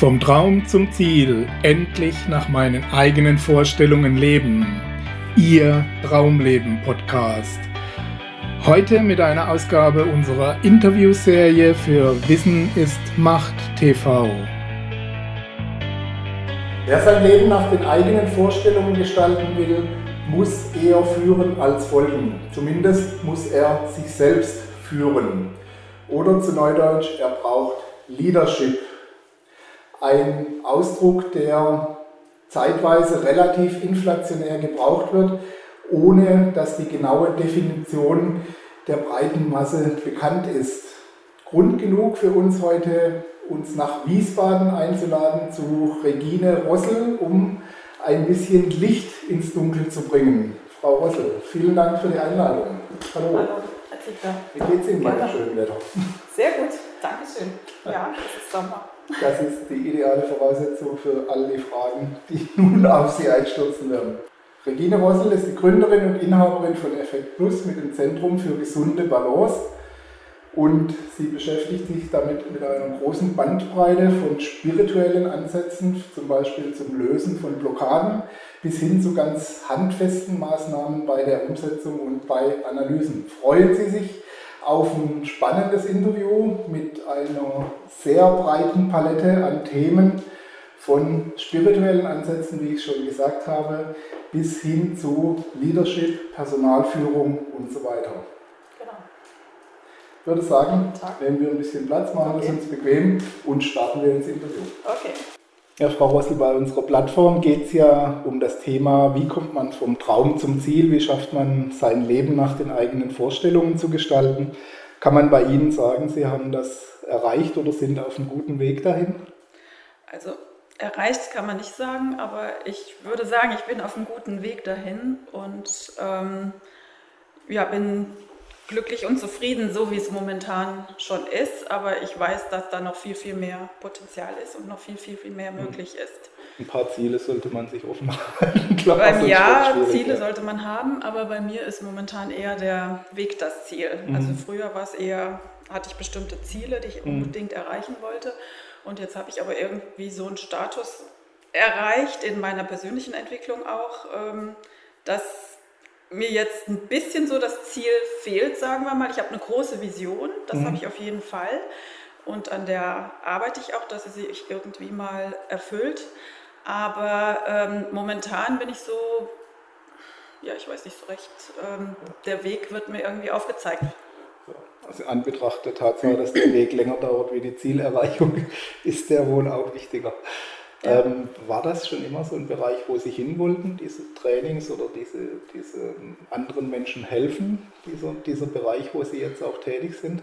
Vom Traum zum Ziel, endlich nach meinen eigenen Vorstellungen leben. Ihr Traumleben Podcast. Heute mit einer Ausgabe unserer Interviewserie für Wissen ist Macht TV. Wer sein Leben nach den eigenen Vorstellungen gestalten will, muss eher führen als folgen. Zumindest muss er sich selbst führen. Oder zu Neudeutsch, er braucht Leadership ein Ausdruck, der zeitweise relativ inflationär gebraucht wird, ohne dass die genaue Definition der breiten Masse bekannt ist. Grund genug für uns heute, uns nach Wiesbaden einzuladen zu Regine Rossel, um ein bisschen Licht ins Dunkel zu bringen. Frau Rossel, vielen Dank für die Einladung. Hallo. Hallo. Wie geht's Ihnen bei dem schönen Wetter? Sehr gut, Dankeschön. Ja, es ist Sommer. Das ist die ideale Voraussetzung für all die Fragen, die nun auf Sie einstürzen werden. Regine Rossel ist die Gründerin und Inhaberin von Effekt Plus mit dem Zentrum für gesunde Balance und sie beschäftigt sich damit mit einer großen Bandbreite von spirituellen Ansätzen, zum Beispiel zum Lösen von Blockaden, bis hin zu ganz handfesten Maßnahmen bei der Umsetzung und bei Analysen. Freuen Sie sich auf ein spannendes Interview mit einer sehr breiten Palette an Themen, von spirituellen Ansätzen, wie ich schon gesagt habe, bis hin zu Leadership, Personalführung und so weiter. Genau. Ich würde sagen, nehmen wir ein bisschen Platz, machen okay. es uns bequem und starten wir ins Interview. Okay. Ja, Frau Rossel, bei unserer Plattform geht es ja um das Thema, wie kommt man vom Traum zum Ziel, wie schafft man sein Leben nach den eigenen Vorstellungen zu gestalten. Kann man bei Ihnen sagen, Sie haben das erreicht oder sind auf einem guten Weg dahin? Also erreicht kann man nicht sagen, aber ich würde sagen, ich bin auf einem guten Weg dahin und ähm, ja, bin glücklich und zufrieden, so wie es momentan schon ist. Aber ich weiß, dass da noch viel, viel mehr Potenzial ist und noch viel, viel, viel mehr hm. möglich ist. Ein paar Ziele sollte man sich offen halten. Beim Ja, Ziele sollte man haben, aber bei mir ist momentan eher der Weg das Ziel. Mhm. Also früher war es eher, hatte ich bestimmte Ziele, die ich mhm. unbedingt erreichen wollte. Und jetzt habe ich aber irgendwie so einen Status erreicht in meiner persönlichen Entwicklung auch, ähm, dass mir jetzt ein bisschen so das Ziel fehlt, sagen wir mal. Ich habe eine große Vision, das mhm. habe ich auf jeden Fall. Und an der arbeite ich auch, dass sie sich irgendwie mal erfüllt. Aber ähm, momentan bin ich so, ja, ich weiß nicht so recht, ähm, der Weg wird mir irgendwie aufgezeigt. Also in Anbetracht der Tatsache, dass der Weg länger dauert wie die Zielerreichung, ist der wohl auch wichtiger. Ähm, war das schon immer so ein Bereich, wo Sie hin wollten, diese Trainings oder diese, diese anderen Menschen helfen, dieser, dieser Bereich, wo Sie jetzt auch tätig sind?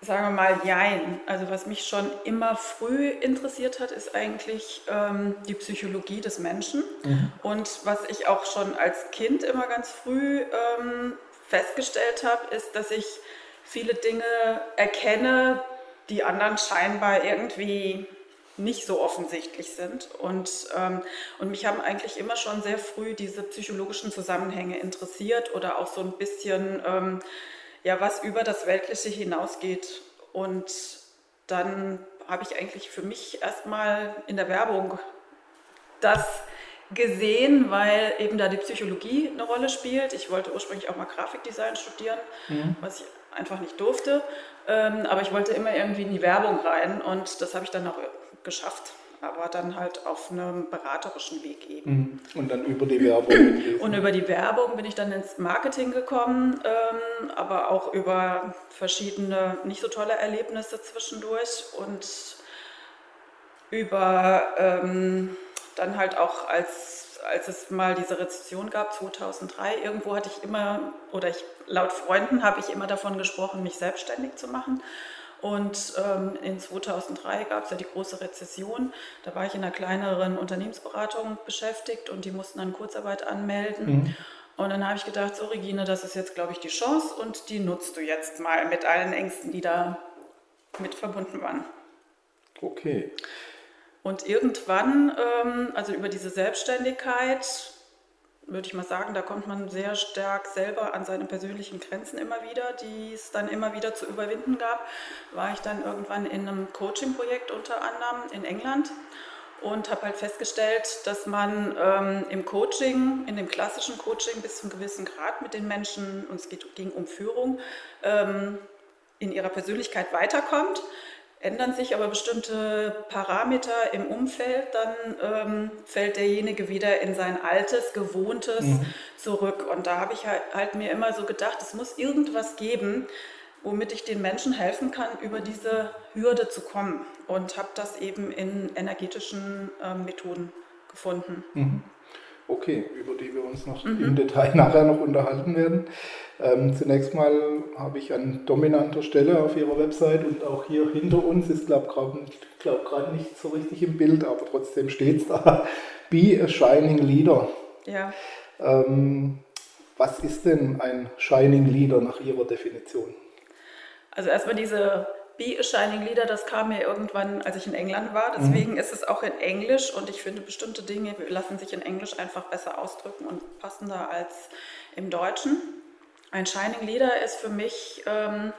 Sagen wir mal, jein. Also was mich schon immer früh interessiert hat, ist eigentlich ähm, die Psychologie des Menschen. Mhm. Und was ich auch schon als Kind immer ganz früh ähm, festgestellt habe, ist, dass ich viele Dinge erkenne, die anderen scheinbar irgendwie nicht so offensichtlich sind. Und, ähm, und mich haben eigentlich immer schon sehr früh diese psychologischen Zusammenhänge interessiert oder auch so ein bisschen, ähm, ja, was über das Weltliche hinausgeht. Und dann habe ich eigentlich für mich erstmal in der Werbung das gesehen, weil eben da die Psychologie eine Rolle spielt. Ich wollte ursprünglich auch mal Grafikdesign studieren, mhm. was ich einfach nicht durfte. Ähm, aber ich wollte immer irgendwie in die Werbung rein und das habe ich dann auch geschafft. Aber dann halt auf einem beraterischen Weg eben. Mhm. Und dann über die Werbung. und über die Werbung bin ich dann ins Marketing gekommen, ähm, aber auch über verschiedene nicht so tolle Erlebnisse zwischendurch und über ähm, dann halt auch als als es mal diese Rezession gab, 2003, irgendwo hatte ich immer, oder ich, laut Freunden habe ich immer davon gesprochen, mich selbstständig zu machen. Und ähm, in 2003 gab es ja die große Rezession. Da war ich in einer kleineren Unternehmensberatung beschäftigt und die mussten dann Kurzarbeit anmelden. Mhm. Und dann habe ich gedacht, so Regine, das ist jetzt, glaube ich, die Chance und die nutzt du jetzt mal mit allen Ängsten, die da mit verbunden waren. Okay. Und irgendwann, ähm, also über diese Selbstständigkeit, würde ich mal sagen, da kommt man sehr stark selber an seine persönlichen Grenzen immer wieder, die es dann immer wieder zu überwinden gab. War ich dann irgendwann in einem Coaching-Projekt unter anderem in England und habe halt festgestellt, dass man ähm, im Coaching, in dem klassischen Coaching bis zu einem gewissen Grad mit den Menschen, und es geht, ging um Führung, ähm, in ihrer Persönlichkeit weiterkommt. Ändern sich aber bestimmte Parameter im Umfeld, dann ähm, fällt derjenige wieder in sein altes, gewohntes mhm. zurück. Und da habe ich halt, halt mir immer so gedacht, es muss irgendwas geben, womit ich den Menschen helfen kann, über diese Hürde zu kommen. Und habe das eben in energetischen äh, Methoden gefunden. Mhm. Okay, über die wir uns noch mhm. im Detail nachher noch unterhalten werden. Ähm, zunächst mal habe ich an dominanter Stelle auf Ihrer Website und auch hier hinter uns, ist glaube ich glaub, gerade nicht so richtig im Bild, aber trotzdem steht es da, Be a Shining Leader. Ja. Ähm, was ist denn ein Shining Leader nach Ihrer Definition? Also erstmal diese Be a Shining Leader, das kam mir irgendwann, als ich in England war. Deswegen mhm. ist es auch in Englisch und ich finde, bestimmte Dinge lassen sich in Englisch einfach besser ausdrücken und passender als im Deutschen. Ein Shining Leader ist für mich ähm,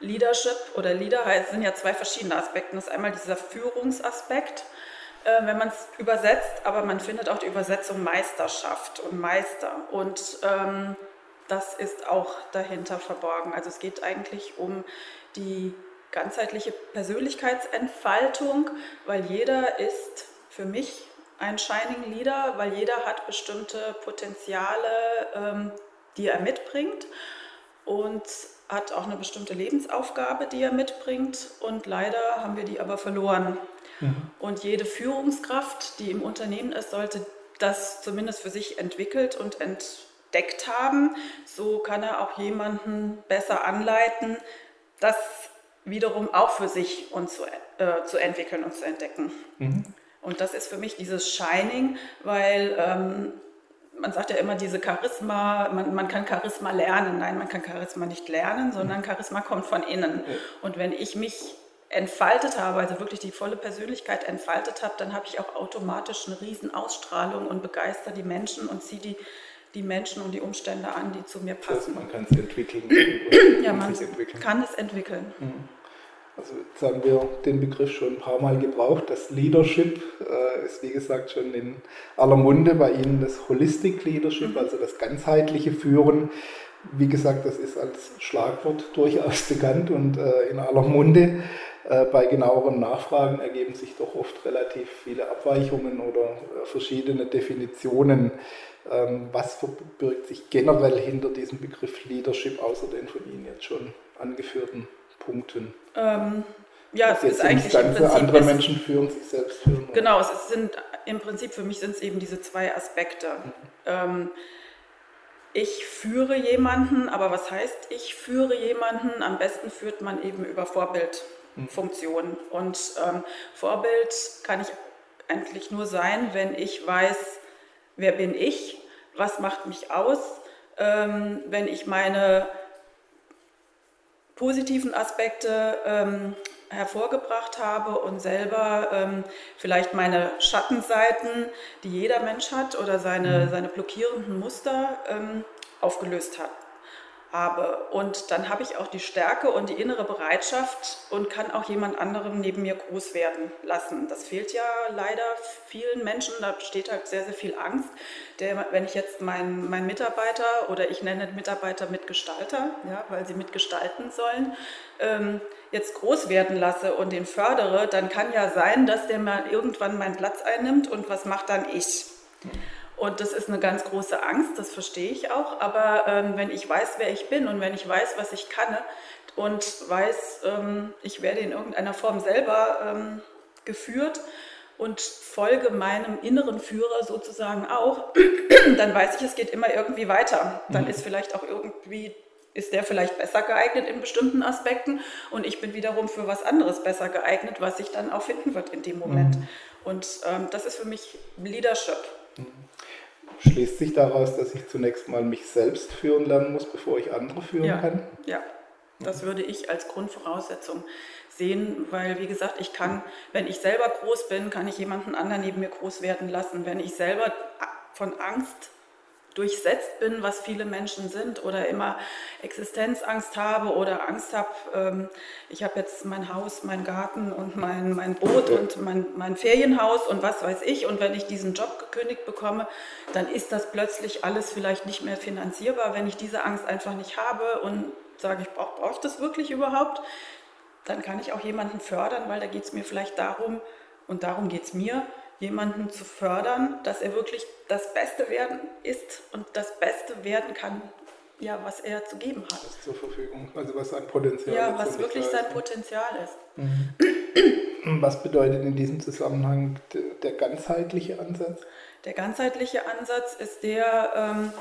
Leadership oder Leader heißt, sind ja zwei verschiedene Aspekte. Das ist einmal dieser Führungsaspekt, äh, wenn man es übersetzt, aber man findet auch die Übersetzung Meisterschaft und Meister. Und ähm, das ist auch dahinter verborgen. Also es geht eigentlich um die ganzheitliche Persönlichkeitsentfaltung, weil jeder ist für mich ein Shining Leader, weil jeder hat bestimmte Potenziale, ähm, die er mitbringt und hat auch eine bestimmte Lebensaufgabe, die er mitbringt und leider haben wir die aber verloren. Mhm. Und jede Führungskraft, die im Unternehmen ist, sollte das zumindest für sich entwickelt und entdeckt haben. So kann er auch jemanden besser anleiten, das wiederum auch für sich und zu, äh, zu entwickeln und zu entdecken. Mhm. Und das ist für mich dieses Shining, weil ähm, man sagt ja immer diese Charisma, man, man, kann Charisma lernen. Nein, man kann Charisma nicht lernen, sondern mhm. Charisma kommt von innen. Und wenn ich mich entfaltet habe, also wirklich die volle Persönlichkeit entfaltet habe, dann habe ich auch automatisch eine riesen Ausstrahlung und begeister die Menschen und ziehe die, die Menschen und die Umstände an, die zu mir passen. Also man kann es entwickeln. ja, man kann es entwickeln. Mhm. Also jetzt haben wir den Begriff schon ein paar Mal gebraucht. Das Leadership äh, ist wie gesagt schon in aller Munde bei Ihnen das Holistic Leadership, mhm. also das ganzheitliche Führen. Wie gesagt, das ist als Schlagwort durchaus bekannt und äh, in aller Munde. Äh, bei genaueren Nachfragen ergeben sich doch oft relativ viele Abweichungen oder äh, verschiedene Definitionen. Ähm, was verbirgt sich generell hinter diesem Begriff Leadership, außer den von Ihnen jetzt schon angeführten Punkten? Ähm, ja, es ist eigentlich im Prinzip, andere Menschen führen, sich selbst führen. Genau, es sind im Prinzip für mich sind es eben diese zwei Aspekte. Mhm. Ähm, ich führe jemanden, aber was heißt ich führe jemanden? Am besten führt man eben über Vorbildfunktionen. Mhm. Und ähm, Vorbild kann ich eigentlich nur sein, wenn ich weiß, wer bin ich, was macht mich aus, ähm, wenn ich meine positiven Aspekte ähm, hervorgebracht habe und selber ähm, vielleicht meine Schattenseiten, die jeder Mensch hat, oder seine, mhm. seine blockierenden Muster ähm, aufgelöst hat habe. Und dann habe ich auch die Stärke und die innere Bereitschaft und kann auch jemand anderem neben mir groß werden lassen. Das fehlt ja leider vielen Menschen. Da besteht halt sehr, sehr viel Angst. Der, wenn ich jetzt meinen mein Mitarbeiter oder ich nenne Mitarbeiter Mitgestalter, ja, weil sie mitgestalten sollen, ähm, jetzt groß werden lasse und den fördere, dann kann ja sein, dass der mal irgendwann meinen Platz einnimmt und was macht dann ich? Und das ist eine ganz große Angst, das verstehe ich auch. Aber ähm, wenn ich weiß, wer ich bin und wenn ich weiß, was ich kann und weiß, ähm, ich werde in irgendeiner Form selber ähm, geführt und folge meinem inneren Führer sozusagen auch, dann weiß ich, es geht immer irgendwie weiter. Dann mhm. ist vielleicht auch irgendwie ist der vielleicht besser geeignet in bestimmten Aspekten und ich bin wiederum für was anderes besser geeignet, was sich dann auch finden wird in dem Moment. Mhm. Und ähm, das ist für mich Leadership. Mhm schließt sich daraus, dass ich zunächst mal mich selbst führen lernen muss, bevor ich andere führen ja, kann? Ja, das würde ich als Grundvoraussetzung sehen, weil wie gesagt, ich kann, wenn ich selber groß bin, kann ich jemanden anderen neben mir groß werden lassen. Wenn ich selber von Angst durchsetzt bin, was viele Menschen sind oder immer Existenzangst habe oder Angst habe, ähm, ich habe jetzt mein Haus, mein Garten und mein, mein Boot und mein, mein Ferienhaus und was weiß ich. Und wenn ich diesen Job gekündigt bekomme, dann ist das plötzlich alles vielleicht nicht mehr finanzierbar, wenn ich diese Angst einfach nicht habe und sage, ich brauche brauch ich das wirklich überhaupt, dann kann ich auch jemanden fördern, weil da geht es mir vielleicht darum, und darum geht es mir, jemanden zu fördern, dass er wirklich das Beste werden ist und das Beste werden kann, ja, was er zu geben hat. Das zur Verfügung, also was sein Potenzial ist. Ja, was wirklich sein Potenzial ist. Mhm. Was bedeutet in diesem Zusammenhang der ganzheitliche Ansatz? Der ganzheitliche Ansatz ist der ähm,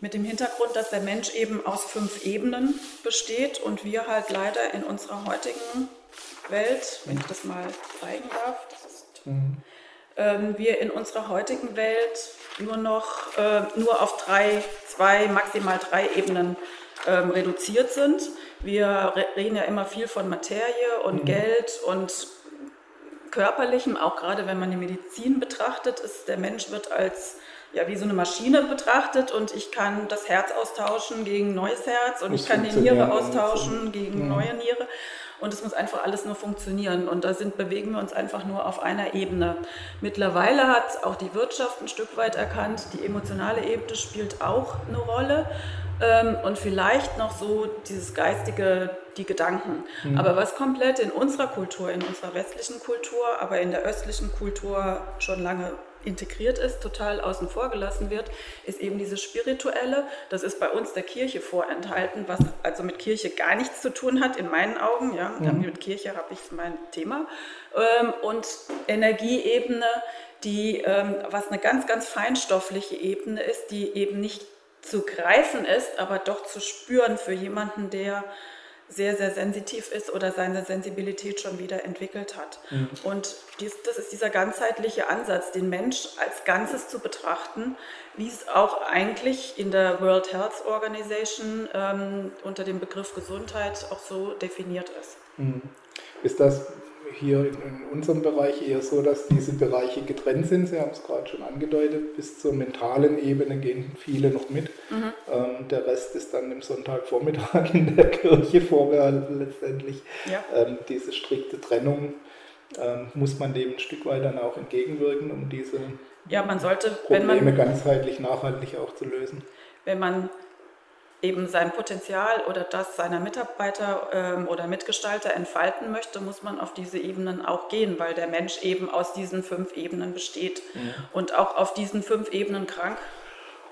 mit dem Hintergrund, dass der Mensch eben aus fünf Ebenen besteht und wir halt leider in unserer heutigen Welt, wenn ich das mal zeigen darf, das ist mhm wir in unserer heutigen Welt nur noch äh, nur auf drei, zwei, maximal drei Ebenen ähm, reduziert sind. Wir reden ja immer viel von Materie und mhm. Geld und körperlichem, auch gerade wenn man die Medizin betrachtet, ist der Mensch wird als ja, wie so eine Maschine betrachtet und ich kann das Herz austauschen gegen neues Herz und ich kann die Niere austauschen gegen neue Niere und es muss einfach alles nur funktionieren. Und da sind, bewegen wir uns einfach nur auf einer Ebene. Mittlerweile hat auch die Wirtschaft ein Stück weit erkannt, die emotionale Ebene spielt auch eine Rolle. Ähm, und vielleicht noch so dieses geistige, die Gedanken. Mhm. Aber was komplett in unserer Kultur, in unserer westlichen Kultur, aber in der östlichen Kultur schon lange integriert ist, total außen vor gelassen wird, ist eben dieses Spirituelle. Das ist bei uns der Kirche vorenthalten, was also mit Kirche gar nichts zu tun hat, in meinen Augen. Ja, mhm. mit Kirche habe ich mein Thema. Ähm, und Energieebene, die, ähm, was eine ganz, ganz feinstoffliche Ebene ist, die eben nicht zu greifen ist, aber doch zu spüren für jemanden, der sehr, sehr sensitiv ist oder seine Sensibilität schon wieder entwickelt hat. Mhm. Und dies, das ist dieser ganzheitliche Ansatz, den Mensch als Ganzes zu betrachten, wie es auch eigentlich in der World Health Organization ähm, unter dem Begriff Gesundheit auch so definiert ist. Mhm. Ist das hier in, unserem Bereich eher so, dass diese Bereiche getrennt sind. Sie haben es gerade schon angedeutet. Bis zur mentalen Ebene gehen viele noch mit. Mhm. Ähm, der Rest ist dann im Sonntagvormittag in der Kirche vorbehalten letztendlich. Ja. Ähm, diese strikte Trennung ähm, muss man dem ein Stück weit dann auch entgegenwirken, um diese ja, man sollte, Probleme man, ganzheitlich, nachhaltig auch zu lösen. Wenn man eben sein Potenzial oder das seiner Mitarbeiter ähm, oder Mitgestalter entfalten möchte, muss man auf diese Ebenen auch gehen, weil der Mensch eben aus diesen fünf Ebenen besteht ja. und auch auf diesen fünf Ebenen krank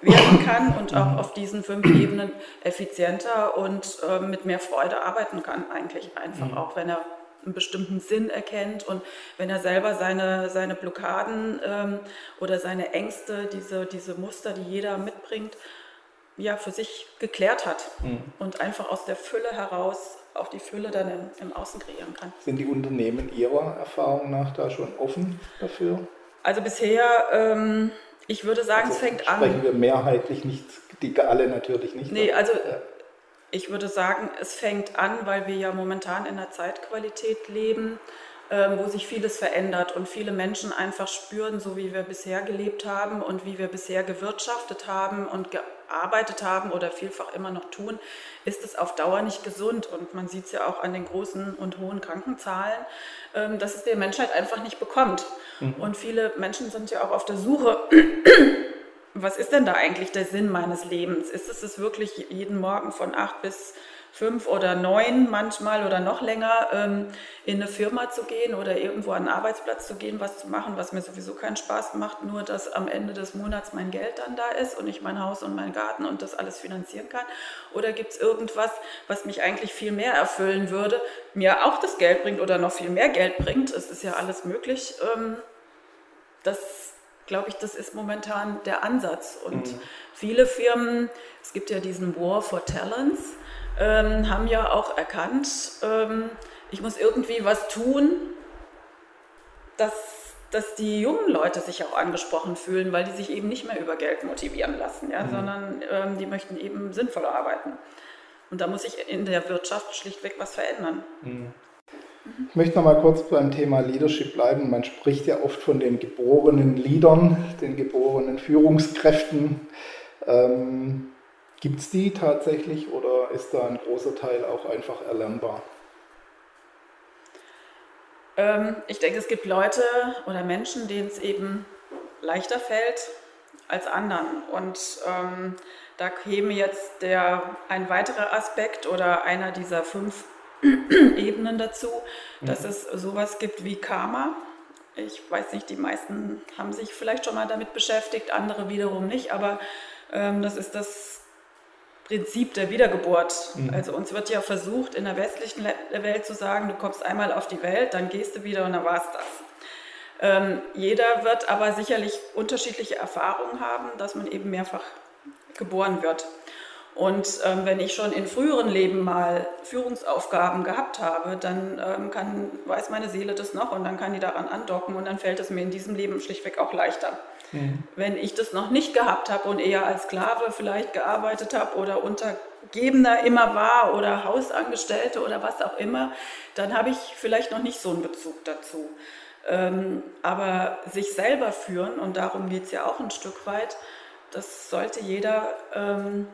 werden kann und auch auf diesen fünf Ebenen effizienter und äh, mit mehr Freude arbeiten kann, eigentlich einfach, mhm. auch wenn er einen bestimmten Sinn erkennt und wenn er selber seine, seine Blockaden ähm, oder seine Ängste, diese, diese Muster, die jeder mitbringt, ja, für sich geklärt hat mhm. und einfach aus der Fülle heraus auch die Fülle dann im, im Außen kreieren kann. Sind die Unternehmen Ihrer Erfahrung nach da schon offen dafür? Also bisher, ähm, ich würde sagen, also es fängt sprechen an. Sprechen wir mehrheitlich nicht, die alle natürlich nicht. Nee, also ja. ich würde sagen, es fängt an, weil wir ja momentan in einer Zeitqualität leben, wo sich vieles verändert und viele Menschen einfach spüren, so wie wir bisher gelebt haben und wie wir bisher gewirtschaftet haben und gearbeitet haben oder vielfach immer noch tun, ist es auf Dauer nicht gesund. Und man sieht es ja auch an den großen und hohen Krankenzahlen, ähm, dass es der Menschheit einfach nicht bekommt. Mhm. Und viele Menschen sind ja auch auf der Suche. Was ist denn da eigentlich der Sinn meines Lebens? Ist es wirklich jeden Morgen von acht bis fünf oder neun manchmal oder noch länger ähm, in eine Firma zu gehen oder irgendwo an einen Arbeitsplatz zu gehen, was zu machen, was mir sowieso keinen Spaß macht, nur dass am Ende des Monats mein Geld dann da ist und ich mein Haus und meinen Garten und das alles finanzieren kann? Oder gibt es irgendwas, was mich eigentlich viel mehr erfüllen würde, mir auch das Geld bringt oder noch viel mehr Geld bringt? Es ist ja alles möglich. Ähm, das glaube ich, das ist momentan der Ansatz. Und mhm. viele Firmen, es gibt ja diesen War for Talents, ähm, haben ja auch erkannt, ähm, ich muss irgendwie was tun, dass, dass die jungen Leute sich auch angesprochen fühlen, weil die sich eben nicht mehr über Geld motivieren lassen, ja, mhm. sondern ähm, die möchten eben sinnvoll arbeiten. Und da muss sich in der Wirtschaft schlichtweg was verändern. Mhm. Ich möchte noch mal kurz beim Thema Leadership bleiben. Man spricht ja oft von den geborenen Leadern, den geborenen Führungskräften. Ähm, Gibt es die tatsächlich oder ist da ein großer Teil auch einfach erlernbar? Ähm, ich denke, es gibt Leute oder Menschen, denen es eben leichter fällt als anderen. Und ähm, da käme jetzt der, ein weiterer Aspekt oder einer dieser fünf Ebenen dazu, mhm. dass es sowas gibt wie Karma. Ich weiß nicht, die meisten haben sich vielleicht schon mal damit beschäftigt, andere wiederum nicht, aber ähm, das ist das Prinzip der Wiedergeburt. Mhm. Also uns wird ja versucht, in der westlichen Welt zu sagen, du kommst einmal auf die Welt, dann gehst du wieder und dann war es das. Ähm, jeder wird aber sicherlich unterschiedliche Erfahrungen haben, dass man eben mehrfach geboren wird. Und ähm, wenn ich schon in früheren Leben mal Führungsaufgaben gehabt habe, dann ähm, kann, weiß meine Seele das noch und dann kann die daran andocken und dann fällt es mir in diesem Leben schlichtweg auch leichter. Mhm. Wenn ich das noch nicht gehabt habe und eher als Sklave vielleicht gearbeitet habe oder Untergebener immer war oder Hausangestellte oder was auch immer, dann habe ich vielleicht noch nicht so einen Bezug dazu. Ähm, aber sich selber führen, und darum geht es ja auch ein Stück weit, das sollte jeder ähm,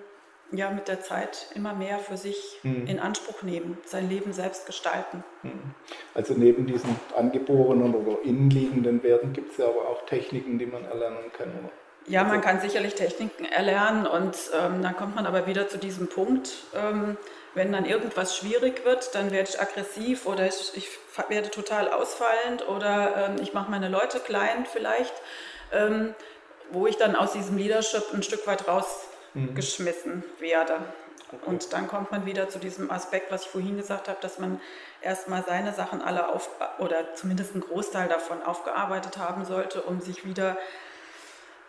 ja mit der Zeit immer mehr für sich mhm. in Anspruch nehmen, sein Leben selbst gestalten. Mhm. Also neben diesen angeborenen oder innenliegenden Werten gibt es ja aber auch Techniken, die man erlernen kann. Oder? Ja, man kann sicherlich Techniken erlernen und ähm, dann kommt man aber wieder zu diesem Punkt, ähm, wenn dann irgendwas schwierig wird, dann werde ich aggressiv oder ich, ich werde total ausfallend oder ähm, ich mache meine Leute klein vielleicht, ähm, wo ich dann aus diesem Leadership ein Stück weit raus mhm. geschmissen werde. Okay. Und dann kommt man wieder zu diesem Aspekt, was ich vorhin gesagt habe, dass man erstmal seine Sachen alle auf oder zumindest einen Großteil davon aufgearbeitet haben sollte, um sich wieder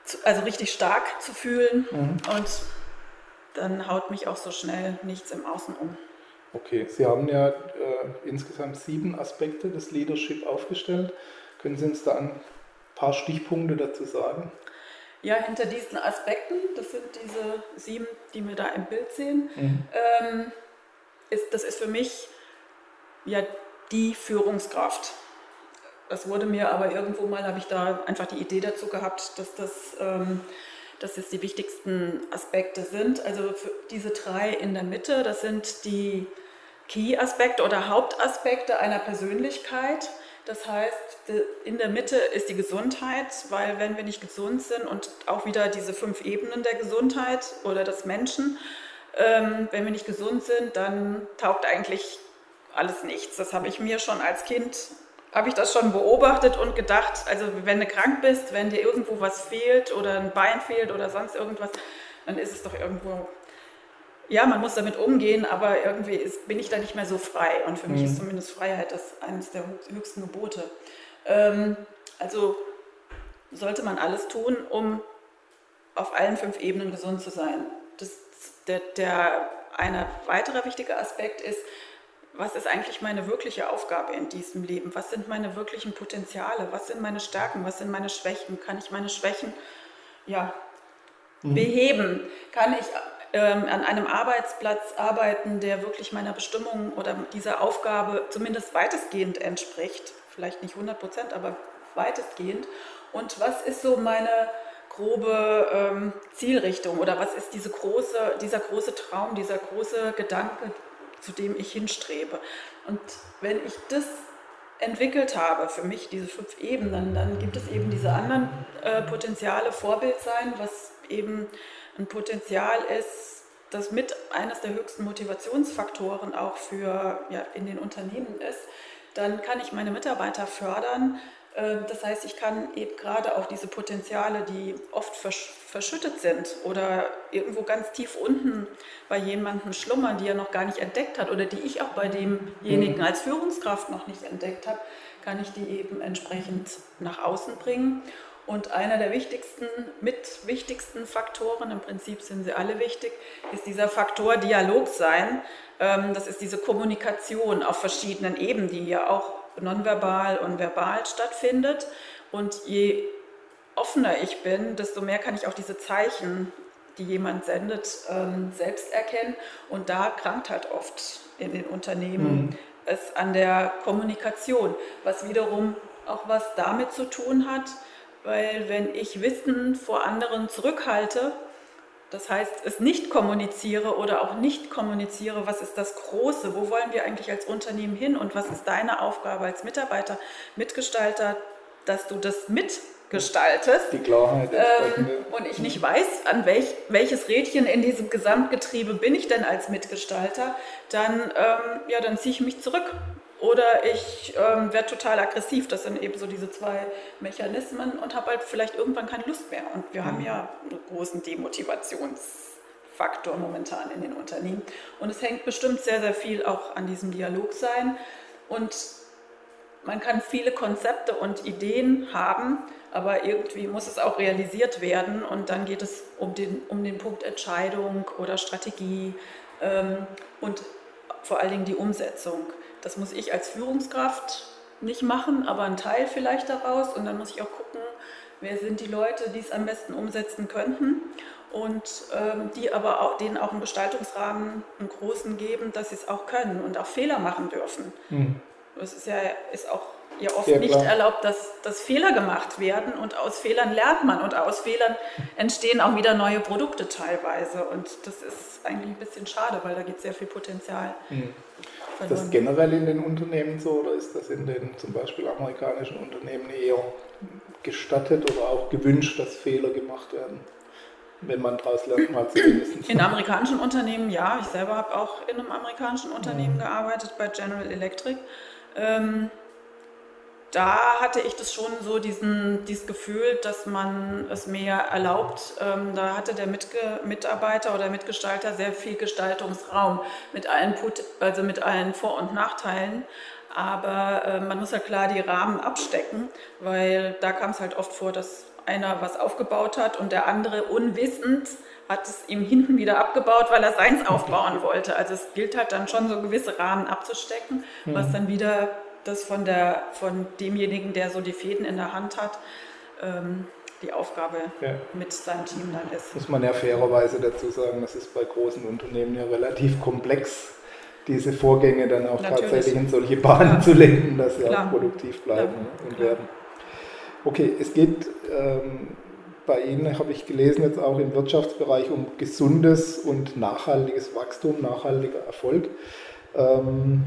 zu, also richtig stark zu fühlen. Mhm. Und dann haut mich auch so schnell nichts im Außen um. Okay, Sie haben ja äh, insgesamt sieben Aspekte des Leadership aufgestellt. Können Sie uns da ein paar Stichpunkte dazu sagen? Ja, hinter diesen Aspekten, das sind diese sieben, die wir da im Bild sehen, mhm. ähm, ist, das ist für mich ja die Führungskraft. Das wurde mir aber irgendwo mal, habe ich da einfach die Idee dazu gehabt, dass das, ähm, dass das die wichtigsten Aspekte sind. Also diese drei in der Mitte, das sind die Key-Aspekte oder Hauptaspekte einer Persönlichkeit. Das heißt, in der Mitte ist die Gesundheit, weil wenn wir nicht gesund sind und auch wieder diese fünf Ebenen der Gesundheit oder des Menschen, ähm, wenn wir nicht gesund sind, dann taugt eigentlich alles nichts. Das habe ich mir schon als Kind, habe ich das schon beobachtet und gedacht, also wenn du krank bist, wenn dir irgendwo was fehlt oder ein Bein fehlt oder sonst irgendwas, dann ist es doch irgendwo ja, man muss damit umgehen, aber irgendwie ist, bin ich da nicht mehr so frei. Und für mhm. mich ist zumindest Freiheit das eines der höchsten Gebote. Ähm, also sollte man alles tun, um auf allen fünf Ebenen gesund zu sein. Das, der, der, eine weitere wichtige Aspekt ist, was ist eigentlich meine wirkliche Aufgabe in diesem Leben? Was sind meine wirklichen Potenziale? Was sind meine Stärken? Was sind meine Schwächen? Kann ich meine Schwächen ja, mhm. beheben? Kann ich ähm, an einem Arbeitsplatz arbeiten, der wirklich meiner Bestimmung oder dieser Aufgabe zumindest weitestgehend entspricht. Vielleicht nicht 100 Prozent, aber weitestgehend. Und was ist so meine grobe ähm, Zielrichtung oder was ist diese große, dieser große Traum, dieser große Gedanke, zu dem ich hinstrebe? Und wenn ich das entwickelt habe, für mich diese fünf Ebenen, dann gibt es eben diese anderen äh, Potenziale, Vorbild sein, was eben ein Potenzial ist, das mit eines der höchsten Motivationsfaktoren auch für ja, in den Unternehmen ist, dann kann ich meine Mitarbeiter fördern. Ähm, das heißt, ich kann eben gerade auch diese Potenziale, die oft verschüttet sind oder irgendwo ganz tief unten bei jemandem schlummern, die er noch gar nicht entdeckt hat oder die ich auch bei demjenigen mhm. als Führungskraft noch nicht entdeckt habe, kann ich die eben entsprechend nach außen bringen. Und einer der wichtigsten, mit wichtigsten Faktoren, im Prinzip sind sie alle wichtig, ist dieser Faktor Dialog sein. Ähm, das ist diese Kommunikation auf verschiedenen Ebenen, die ja auch nonverbal und verbal stattfindet. Und je offener ich bin, desto mehr kann ich auch diese Zeichen, die jemand sendet, ähm, selbst erkennen. Und da krankt halt oft in den Unternehmen mhm. es an der Kommunikation, was wiederum auch was damit zu tun hat, weil wenn ich Wissen vor anderen zurückhalte, Das heißt, es nicht kommuniziere oder auch nicht kommuniziere, was ist das Große, wo wollen wir eigentlich als Unternehmen hin und was ist deine Aufgabe als Mitarbeiter, Mitgestalter, dass du das mitgestaltest. Die Klarheit. Ähm, und ich nicht weiß, an welch, welches Rädchen in diesem Gesamtgetriebe bin ich denn als Mitgestalter, dann, ähm, ja, dann ziehe ich mich zurück oder ich ähm, werde total aggressiv. Das sind eben so diese zwei Mechanismen und habe halt vielleicht irgendwann keine Lust mehr. Und wir mhm. haben ja einen großen Demotivationsfaktor momentan in den Unternehmen. Und es hängt bestimmt sehr, sehr viel auch an diesem Dialog sein. Und man kann viele Konzepte und Ideen haben, aber irgendwie muss es auch realisiert werden. Und dann geht es um den, um den Punkt Entscheidung oder Strategie ähm, und vor allen Dingen die Umsetzung. Das muss ich als Führungskraft nicht machen, aber ein Teil vielleicht daraus. Und dann muss ich auch gucken, wer sind die Leute, die es am besten umsetzen könnten und ähm, die aber auch, denen auch einen Gestaltungsrahmen, einen großen geben, dass sie es auch können und auch Fehler machen dürfen. Mhm. Das ist ja ist auch ja oft ja, nicht erlaubt, dass, dass Fehler gemacht werden und aus Fehlern lernt man und aus Fehlern entstehen auch wieder neue Produkte teilweise und das ist eigentlich ein bisschen schade, weil da geht sehr viel Potenzial. Mhm. Ist das generell in den Unternehmen so oder ist das in den zum Beispiel amerikanischen Unternehmen eher gestattet oder auch gewünscht, dass Fehler gemacht werden? Wenn man daraus lernt, mal zumindest. In amerikanischen Unternehmen ja. Ich selber habe auch in einem amerikanischen Unternehmen mhm. gearbeitet, bei General Electric. Ähm, da hatte ich das schon so diesen, dieses Gefühl, dass man es mehr erlaubt. Ähm, da hatte der Mitge Mitarbeiter oder Mitgestalter sehr viel Gestaltungsraum mit allen, Put also mit allen Vor- und Nachteilen. Aber äh, man muss ja klar die Rahmen abstecken, weil da kam es halt oft vor, dass einer was aufgebaut hat und der andere unwissend hat es ihm hinten wieder abgebaut, weil er seins aufbauen wollte. Also es gilt halt dann schon so gewisse Rahmen abzustecken, was mhm. dann wieder das von, der, von demjenigen, der so die Fäden in der Hand hat, ähm, die Aufgabe ja. mit seinem Team dann ist. Muss man ja fairerweise dazu sagen, das ist bei großen Unternehmen ja relativ komplex, diese Vorgänge dann auch Natürlich. tatsächlich in solche Bahnen ja. zu lenken, dass sie Klar. auch produktiv bleiben ja. und werden. Okay, es geht ähm, bei Ihnen, habe ich gelesen, jetzt auch im Wirtschaftsbereich um gesundes und nachhaltiges Wachstum, nachhaltiger Erfolg. Ähm,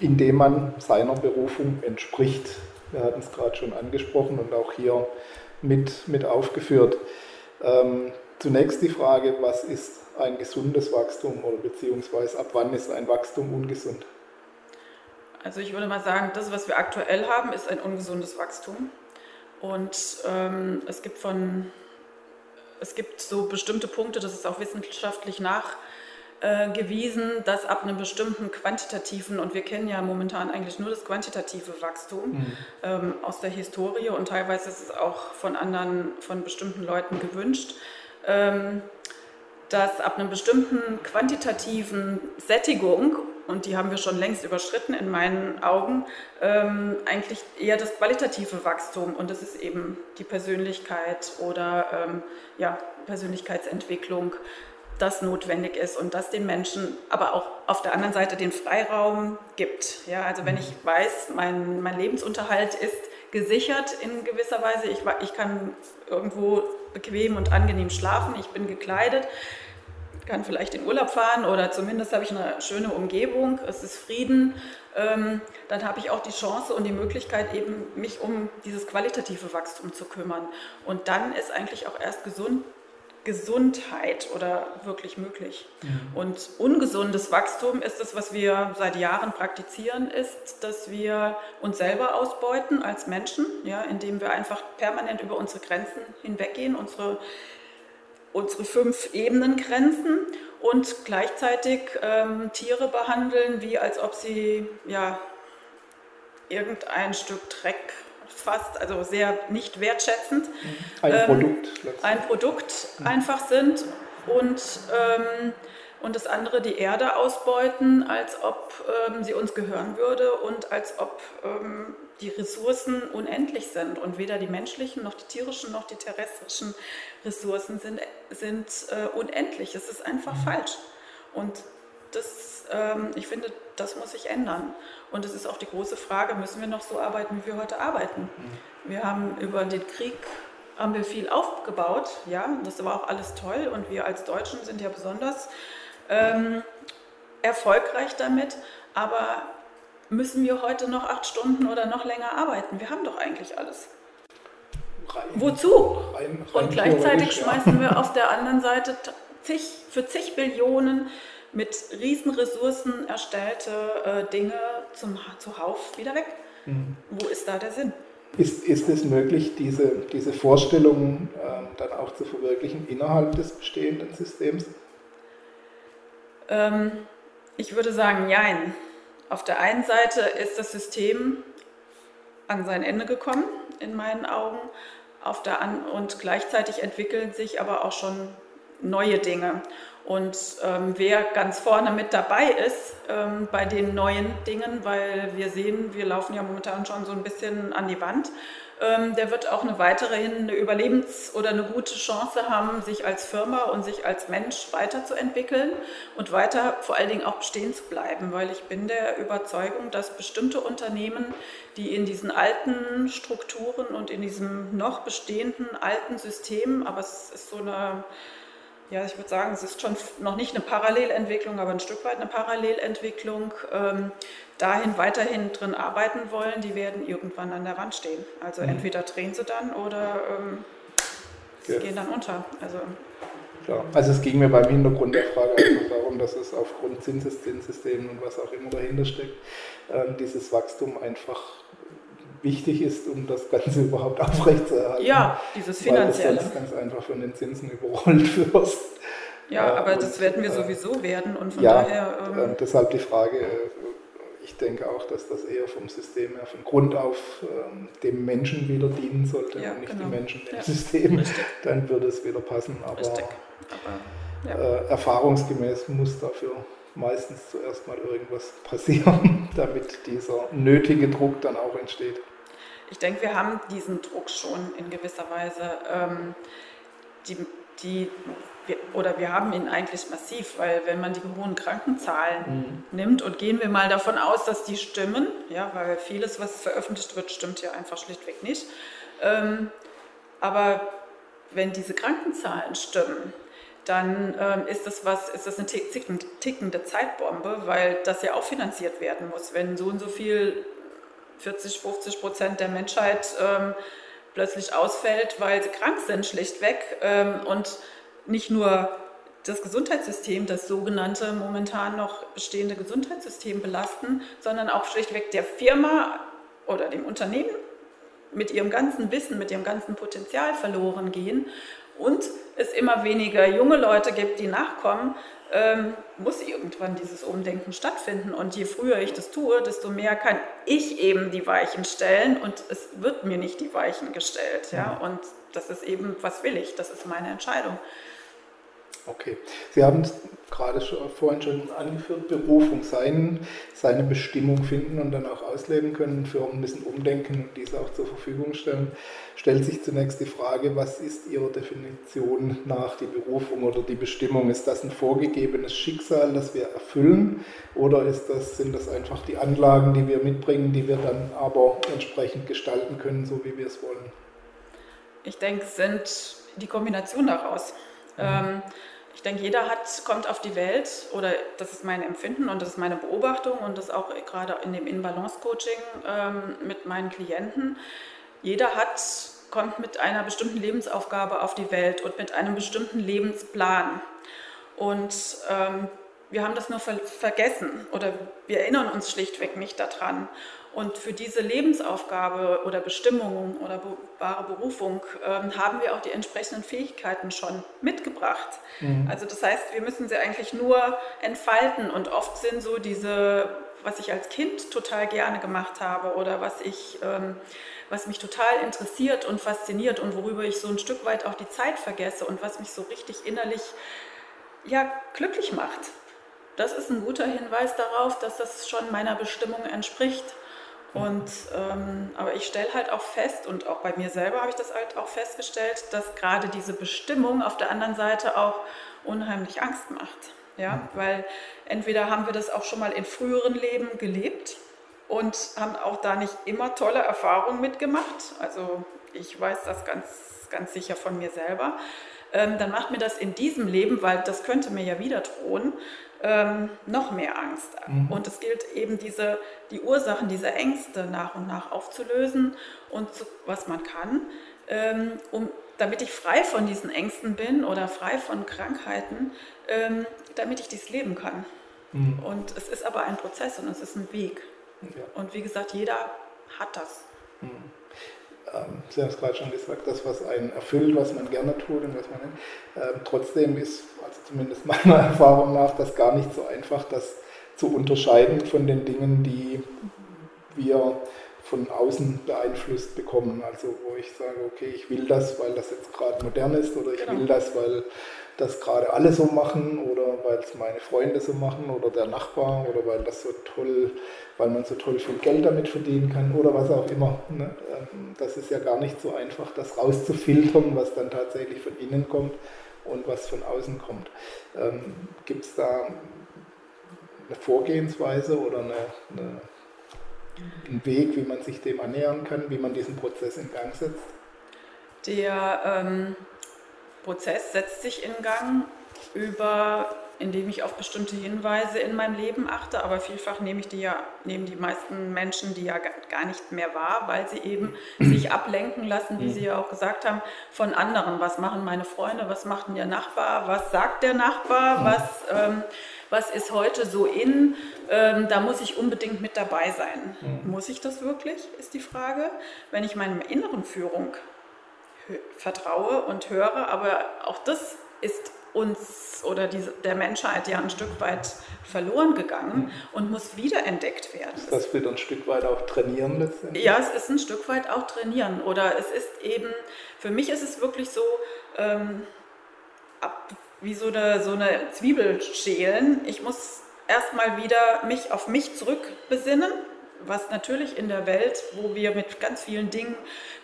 indem man seiner Berufung entspricht. Wir hatten es gerade schon angesprochen und auch hier mit, mit aufgeführt. Ähm, zunächst die Frage, was ist ein gesundes Wachstum oder beziehungsweise ab wann ist ein Wachstum ungesund? Also ich würde mal sagen, das, was wir aktuell haben, ist ein ungesundes Wachstum. Und ähm, es gibt von es gibt so bestimmte Punkte, das ist auch wissenschaftlich nach äh, gewiesen, dass ab einem bestimmten quantitativen, und wir kennen ja momentan eigentlich nur das quantitative Wachstum mhm. ähm, aus der Historie und teilweise ist es auch von anderen, von bestimmten Leuten gewünscht, ähm, dass ab einem bestimmten quantitativen Sättigung, und die haben wir schon längst überschritten in meinen Augen, ähm, eigentlich eher das qualitative Wachstum und das ist eben die Persönlichkeit oder ähm, ja, Persönlichkeitsentwicklung das notwendig ist und das den Menschen aber auch auf der anderen Seite den Freiraum gibt. Ja, also wenn ich weiß, mein, mein Lebensunterhalt ist gesichert in gewisser Weise, ich, ich kann irgendwo bequem und angenehm schlafen, ich bin gekleidet, kann vielleicht in Urlaub fahren oder zumindest habe ich eine schöne Umgebung, es ist Frieden, ähm, dann habe ich auch die Chance und die Möglichkeit, eben mich um dieses qualitative Wachstum zu kümmern. Und dann ist eigentlich auch erst gesund Gesundheit oder wirklich möglich. Mhm. Und ungesundes Wachstum ist das, was wir seit Jahren praktizieren, ist, dass wir uns selber ausbeuten als Menschen, ja, indem wir einfach permanent über unsere Grenzen hinweggehen, unsere, unsere fünf Ebenengrenzen und gleichzeitig ähm, Tiere behandeln, wie als ob sie ja, irgendein Stück Dreck fast, also sehr nicht wertschätzend. Ein ähm, Produkt. Ein Produkt mhm. einfach sind und, ähm, und das andere die Erde ausbeuten, als ob ähm, sie uns gehören würde und als ob ähm, die Ressourcen unendlich sind und weder die menschlichen noch die tierischen noch die terrestrischen Ressourcen sind, sind äh, unendlich. Es ist einfach mhm. falsch. Und das, ähm, ich finde, das muss sich ändern. Und es ist auch die große Frage, müssen wir noch so arbeiten, wie wir heute arbeiten? Wir haben über den Krieg haben wir viel aufgebaut, ja, das war auch alles toll und wir als Deutschen sind ja besonders ähm, erfolgreich damit, aber müssen wir heute noch acht Stunden oder noch länger arbeiten? Wir haben doch eigentlich alles. Rein, Wozu? Rein, rein und gleichzeitig schmeißen wir auf der anderen Seite zig, für zig Billionen mit riesen Ressourcen erstellte äh, Dinge zum zuhauf wieder weg. Mhm. Wo ist da der Sinn? Ist, ist es möglich, diese, diese Vorstellungen äh, dann auch zu verwirklichen innerhalb des bestehenden Systems? Ähm, ich würde sagen, nein. Auf der einen Seite ist das System an sein Ende gekommen, in meinen Augen. Auf der an und gleichzeitig entwickeln sich aber auch schon neue Dinge. Und ähm, wer ganz vorne mit dabei ist ähm, bei den neuen Dingen, weil wir sehen, wir laufen ja momentan schon so ein bisschen an die Wand, ähm, der wird auch eine weitere eine Überlebens- oder eine gute Chance haben, sich als Firma und sich als Mensch weiterzuentwickeln und weiter vor allen Dingen auch bestehen zu bleiben, weil ich bin der Überzeugung, dass bestimmte Unternehmen, die in diesen alten Strukturen und in diesem noch bestehenden alten System, aber es ist so eine ja, ich würde sagen, es ist schon noch nicht eine Parallelentwicklung, aber ein Stück weit eine Parallelentwicklung, ähm, dahin weiterhin drin arbeiten wollen, die werden irgendwann an der Wand stehen. Also mhm. entweder drehen sie dann oder ähm, sie ja. gehen dann unter. Also, Klar. also es ging mir beim Hintergrund der Frage einfach darum, dass es aufgrund Zinseszinssystemen und was auch immer dahinter steckt, äh, dieses Wachstum einfach wichtig ist, um das Ganze überhaupt aufrechtzuerhalten. Ja, dieses finanzielle. Weil du sonst ganz einfach von den Zinsen überrollt wirst. Ja, aber und, das werden wir äh, sowieso werden und von ja, daher. Ähm, deshalb die Frage, äh, ich denke auch, dass das eher vom System her von Grund auf ähm, dem Menschen wieder dienen sollte ja, und nicht genau. die Menschen dem ja, System. Richtig. Dann würde es wieder passen. Aber, aber äh, erfahrungsgemäß muss dafür meistens zuerst mal irgendwas passieren, damit dieser nötige Druck dann auch entsteht. Ich denke, wir haben diesen Druck schon in gewisser Weise. Ähm, die, die, wir, oder wir haben ihn eigentlich massiv, weil wenn man die hohen Krankenzahlen mhm. nimmt und gehen wir mal davon aus, dass die stimmen, ja, weil vieles, was veröffentlicht wird, stimmt ja einfach schlichtweg nicht. Ähm, aber wenn diese Krankenzahlen stimmen, dann ähm, ist das was, ist das eine tickende Zeitbombe, weil das ja auch finanziert werden muss. Wenn so und so viel 40, 50 Prozent der Menschheit ähm, plötzlich ausfällt, weil sie krank sind, schlichtweg. Ähm, und nicht nur das Gesundheitssystem, das sogenannte momentan noch bestehende Gesundheitssystem belasten, sondern auch schlichtweg der Firma oder dem Unternehmen mit ihrem ganzen Wissen, mit ihrem ganzen Potenzial verloren gehen und es immer weniger junge Leute gibt, die nachkommen, ähm, muss irgendwann dieses Umdenken stattfinden. Und je früher ich das tue, desto mehr kann ich eben die Weichen stellen und es wird mir nicht die Weichen gestellt. Ja? Und das ist eben, was will ich? Das ist meine Entscheidung. Okay. Sie haben gerade schon, vorhin schon angeführt, Berufung, sein, seine Bestimmung finden und dann auch ausleben können. Firmen müssen umdenken und dies auch zur Verfügung stellen. Stellt sich zunächst die Frage, was ist Ihrer Definition nach die Berufung oder die Bestimmung? Ist das ein vorgegebenes Schicksal, das wir erfüllen? Oder ist das, sind das einfach die Anlagen, die wir mitbringen, die wir dann aber entsprechend gestalten können, so wie wir es wollen? Ich denke, es sind die Kombination daraus. Mhm. Ähm, ich denke, jeder hat, kommt auf die Welt, oder das ist mein Empfinden und das ist meine Beobachtung und das auch gerade in dem In-Balance-Coaching ähm, mit meinen Klienten. Jeder hat, kommt mit einer bestimmten Lebensaufgabe auf die Welt und mit einem bestimmten Lebensplan. Und ähm, wir haben das nur ver vergessen oder wir erinnern uns schlichtweg nicht daran. Und für diese Lebensaufgabe oder Bestimmung oder wahre Berufung ähm, haben wir auch die entsprechenden Fähigkeiten schon mitgebracht. Mhm. Also das heißt, wir müssen sie eigentlich nur entfalten. Und oft sind so diese, was ich als Kind total gerne gemacht habe oder was ich, ähm, was mich total interessiert und fasziniert und worüber ich so ein Stück weit auch die Zeit vergesse und was mich so richtig innerlich ja, glücklich macht. Das ist ein guter Hinweis darauf, dass das schon meiner Bestimmung entspricht. Und, ähm, aber ich stelle halt auch fest, und auch bei mir selber habe ich das halt auch festgestellt, dass gerade diese Bestimmung auf der anderen Seite auch unheimlich Angst macht. Ja, weil entweder haben wir das auch schon mal in früheren Leben gelebt und haben auch da nicht immer tolle Erfahrungen mitgemacht. Also ich weiß das ganz, ganz sicher von mir selber. Ähm, dann macht mir das in diesem Leben, weil das könnte mir ja wieder drohen, ähm, noch mehr Angst. Mhm. Und es gilt eben diese, die Ursachen dieser Ängste nach und nach aufzulösen und zu, was man kann, ähm, um, damit ich frei von diesen Ängsten bin oder frei von Krankheiten, ähm, damit ich dies leben kann. Mhm. Und es ist aber ein Prozess und es ist ein Weg. Ja. Und wie gesagt, jeder hat das. Mhm. Ähm, Sie haben es gerade schon gesagt, das, was einen erfüllt, was man gerne tut und was man nicht. Ähm, trotzdem ist, also zumindest meiner Erfahrung nach, das gar nicht so einfach, das zu unterscheiden von den Dingen, die wir von außen beeinflusst bekommen. Also wo ich sage, okay, ich will das, weil das jetzt gerade modern ist oder ich genau. will das, weil das gerade alle so machen oder weil es meine Freunde so machen oder der Nachbar oder weil das so toll, weil man so toll viel Geld damit verdienen kann oder was auch immer. Ne? Ähm, das ist ja gar nicht so einfach, das rauszufiltern, was dann tatsächlich von innen kommt und was von außen kommt. Ähm, Gibt es da eine Vorgehensweise oder eine, eine, einen Weg, wie man sich dem annähern kann, wie man diesen Prozess in Gang setzt? Der ähm Prozess setzt sich in Gang über, indem ich auf bestimmte Hinweise in meinem Leben achte, aber vielfach nehme ich die ja, nehmen die meisten Menschen die ja gar nicht mehr wahr, weil sie eben sich ablenken lassen, wie Sie ja auch gesagt haben, von anderen. Was machen meine Freunde, was macht der Nachbar, was sagt der Nachbar, was, ähm, was ist heute so in, ähm, da muss ich unbedingt mit dabei sein. Muss ich das wirklich, ist die Frage. Wenn ich meine inneren Führung vertraue und höre, aber auch das ist uns oder diese, der Menschheit ja ein Stück weit verloren gegangen mhm. und muss wiederentdeckt werden. Das wird ein Stück weit auch trainieren letztendlich? Ja, es ist ein Stück weit auch trainieren. Oder es ist eben, für mich ist es wirklich so, ähm, ab, wie so eine, so eine Zwiebel schälen. Ich muss erstmal wieder mich auf mich zurückbesinnen was natürlich in der Welt, wo wir mit ganz vielen Dingen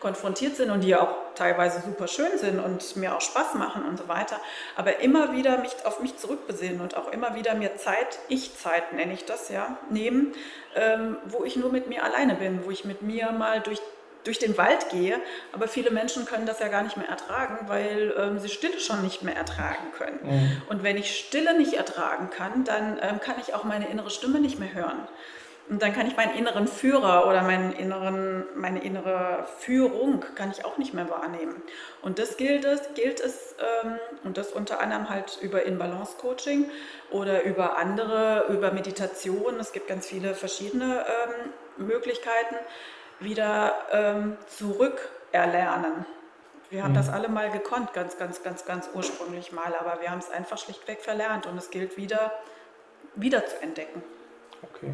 konfrontiert sind und die auch teilweise super schön sind und mir auch Spaß machen und so weiter, aber immer wieder mich auf mich zurückbesinnen und auch immer wieder mir Zeit, Ich-Zeit nenne ich das ja, nehmen, ähm, wo ich nur mit mir alleine bin, wo ich mit mir mal durch durch den Wald gehe, aber viele Menschen können das ja gar nicht mehr ertragen, weil ähm, sie Stille schon nicht mehr ertragen können. Mhm. Und wenn ich Stille nicht ertragen kann, dann ähm, kann ich auch meine innere Stimme nicht mehr hören. Und dann kann ich meinen inneren Führer oder meinen inneren, meine innere Führung kann ich auch nicht mehr wahrnehmen. Und das gilt es, gilt es ähm, und das unter anderem halt über In-Balance-Coaching oder über andere, über Meditation. Es gibt ganz viele verschiedene ähm, Möglichkeiten, wieder ähm, zurückerlernen. Wir haben mhm. das alle mal gekonnt, ganz, ganz, ganz, ganz ursprünglich mal, aber wir haben es einfach schlichtweg verlernt und es gilt wieder, wieder zu entdecken. Okay.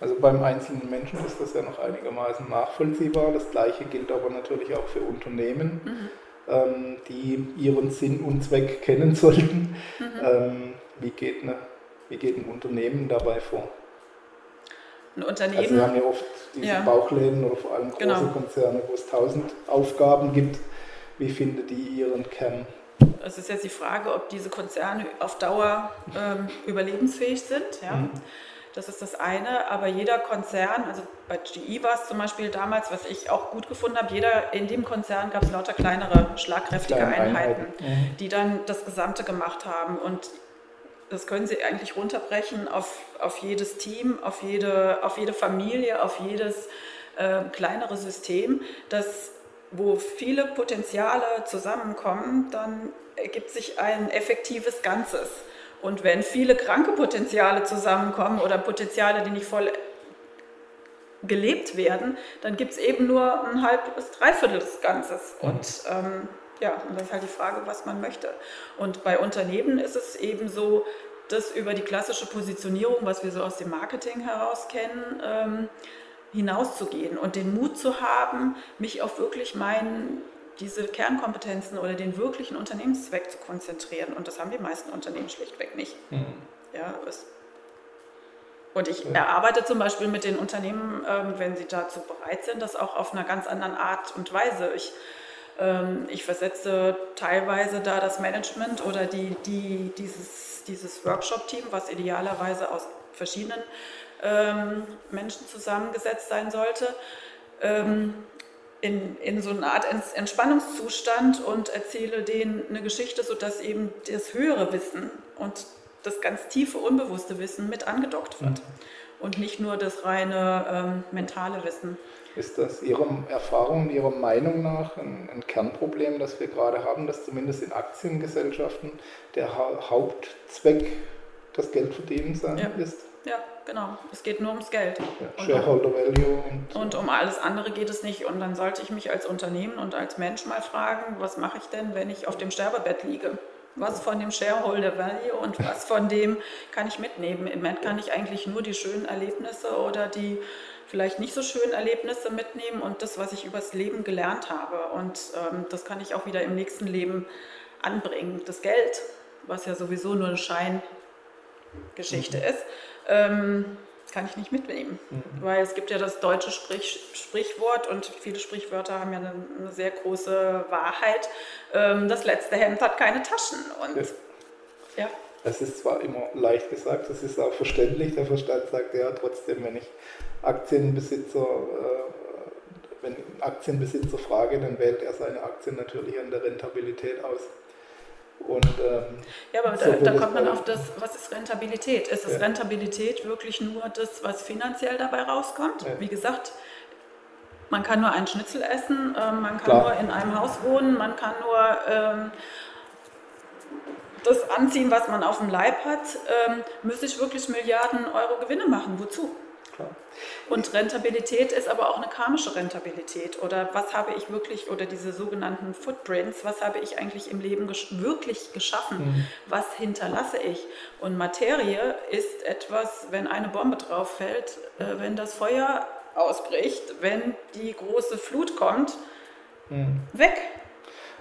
Also beim einzelnen Menschen ist das ja noch einigermaßen nachvollziehbar. Das gleiche gilt aber natürlich auch für Unternehmen, mhm. ähm, die ihren Sinn und Zweck kennen sollten. Mhm. Ähm, wie, geht eine, wie geht ein Unternehmen dabei vor? Ein Unternehmen. Also wir haben ja oft diese ja. Bauchläden oder vor allem große genau. Konzerne, wo es tausend Aufgaben gibt. Wie findet die ihren Kern? Es ist jetzt die Frage, ob diese Konzerne auf Dauer ähm, überlebensfähig sind. Ja? Mhm. Das ist das eine, aber jeder Konzern, also bei GE war es zum Beispiel damals, was ich auch gut gefunden habe, jeder in dem Konzern gab es lauter kleinere, schlagkräftige Kleine Einheiten, Einheiten. Mhm. die dann das Gesamte gemacht haben. Und das können Sie eigentlich runterbrechen auf, auf jedes Team, auf jede, auf jede Familie, auf jedes äh, kleinere System, das, wo viele Potenziale zusammenkommen, dann ergibt sich ein effektives Ganzes. Und wenn viele kranke Potenziale zusammenkommen oder Potenziale, die nicht voll gelebt werden, dann gibt es eben nur ein halb bis dreiviertel des Ganzes. Mhm. Und ähm, ja, und das ist halt die Frage, was man möchte. Und bei Unternehmen ist es eben so, dass über die klassische Positionierung, was wir so aus dem Marketing heraus kennen, ähm, hinauszugehen und den Mut zu haben, mich auf wirklich meinen diese Kernkompetenzen oder den wirklichen Unternehmenszweck zu konzentrieren. Und das haben die meisten Unternehmen schlichtweg nicht. Mhm. Ja, und ich ja. erarbeite zum Beispiel mit den Unternehmen, ähm, wenn sie dazu bereit sind, das auch auf einer ganz anderen Art und Weise. Ich, ich versetze teilweise da das Management oder die, die, dieses, dieses Workshop-Team, was idealerweise aus verschiedenen ähm, Menschen zusammengesetzt sein sollte. Ähm, in, in so eine Art Entspannungszustand und erzähle denen eine Geschichte, sodass eben das höhere Wissen und das ganz tiefe, unbewusste Wissen mit angedockt wird. Mhm. Und nicht nur das reine ähm, mentale Wissen. Ist das Ihrer Erfahrung, Ihrer Meinung nach ein, ein, Kernproblem, das wir gerade haben, dass zumindest in Aktiengesellschaften der ha Hauptzweck das Geldverdienen sein ja. ist? Ja, genau. Es geht nur ums Geld. Ja, Shareholder Value. Und, und um alles andere geht es nicht. Und dann sollte ich mich als Unternehmen und als Mensch mal fragen, was mache ich denn, wenn ich auf dem Sterbebett liege? Was von dem Shareholder Value und was von dem kann ich mitnehmen? Im Moment kann ich eigentlich nur die schönen Erlebnisse oder die vielleicht nicht so schönen Erlebnisse mitnehmen und das, was ich übers Leben gelernt habe. Und ähm, das kann ich auch wieder im nächsten Leben anbringen. Das Geld, was ja sowieso nur eine Scheingeschichte mhm. ist, ähm, kann ich nicht mitnehmen. Mhm. Weil es gibt ja das deutsche Sprich, Sprichwort und viele Sprichwörter haben ja eine, eine sehr große Wahrheit. Ähm, das letzte Hemd hat keine Taschen. Und ja. ja. Das ist zwar immer leicht gesagt, das ist auch verständlich. Der Verstand sagt ja trotzdem, wenn ich Aktienbesitzer, äh, wenn Aktienbesitzer frage, dann wählt er seine Aktien natürlich an der Rentabilität aus. Und, ähm, ja, aber so da, da kommt man auf das, was ist Rentabilität? Ist es ja. Rentabilität wirklich nur das, was finanziell dabei rauskommt? Ja. Wie gesagt, man kann nur einen Schnitzel essen, äh, man kann Klar. nur in einem Haus wohnen, man kann nur ähm, das anziehen, was man auf dem Leib hat. Ähm, müsste ich wirklich Milliarden Euro Gewinne machen? Wozu? Klar. Und Rentabilität ist aber auch eine karmische Rentabilität. Oder was habe ich wirklich, oder diese sogenannten Footprints, was habe ich eigentlich im Leben ges wirklich geschaffen? Mhm. Was hinterlasse ich? Und Materie ist etwas, wenn eine Bombe drauf fällt, äh, wenn das Feuer ausbricht, wenn die große Flut kommt, mhm. weg.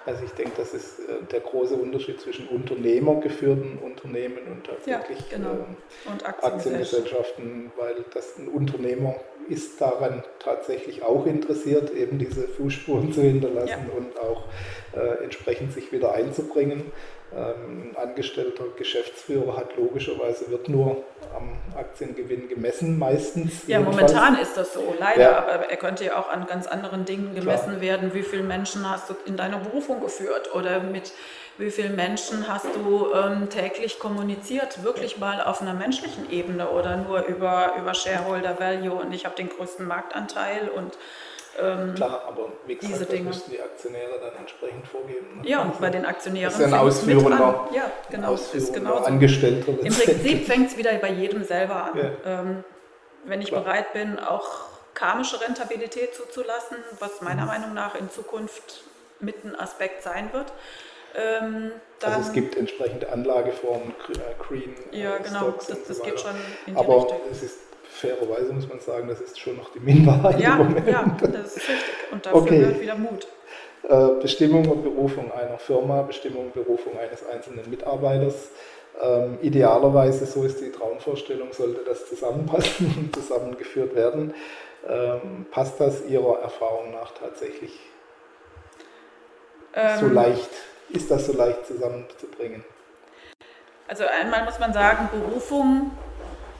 Also ich denke, das ist äh, der große Unterschied zwischen unternehmergeführten Unternehmen und tatsächlich ja, genau. ähm, und Aktiengesellschaften, weil das ein Unternehmer ist daran tatsächlich auch interessiert, eben diese Fußspuren zu hinterlassen ja. und auch äh, entsprechend sich wieder einzubringen. Ähm, ein angestellter Geschäftsführer hat logischerweise, wird nur am Aktiengewinn gemessen meistens. Ja, jedenfalls. momentan ist das so, leider, ja. aber er könnte ja auch an ganz anderen Dingen gemessen Klar. werden. Wie viele Menschen hast du in deiner Berufung geführt oder mit wie vielen Menschen hast du ähm, täglich kommuniziert, wirklich mal auf einer menschlichen Ebene oder nur über, über Shareholder Value und ich habe den größten Marktanteil und ähm, Klar, aber wie gesagt, diese Dinge. müssen die Aktionäre dann entsprechend vorgeben. Ne? Ja, also, bei den Aktionären. Das ist ein ausführender, ja, genau, ausführender genau Angestellter. Im Prinzip fängt es wieder bei jedem selber an. Ja. Ähm, wenn ich Klar. bereit bin, auch karmische Rentabilität zuzulassen, was meiner mhm. Meinung nach in Zukunft mit ein Aspekt sein wird. Ähm, also es gibt entsprechende Anlageformen, äh, Green, ja, äh, genau, Stocks das, das so geht schon in die Aber Richtung. es ist fairerweise muss man sagen, das ist schon noch die Minderheit ja, im Moment. Ja, das ist richtig. Und dafür okay. gehört wieder Mut. Äh, Bestimmung und Berufung einer Firma, Bestimmung und Berufung eines einzelnen Mitarbeiters. Ähm, idealerweise, so ist die Traumvorstellung, sollte das zusammenpassen und zusammengeführt werden. Ähm, passt das Ihrer Erfahrung nach tatsächlich ähm, so leicht? Ist das so leicht zusammenzubringen? Also einmal muss man sagen, Berufung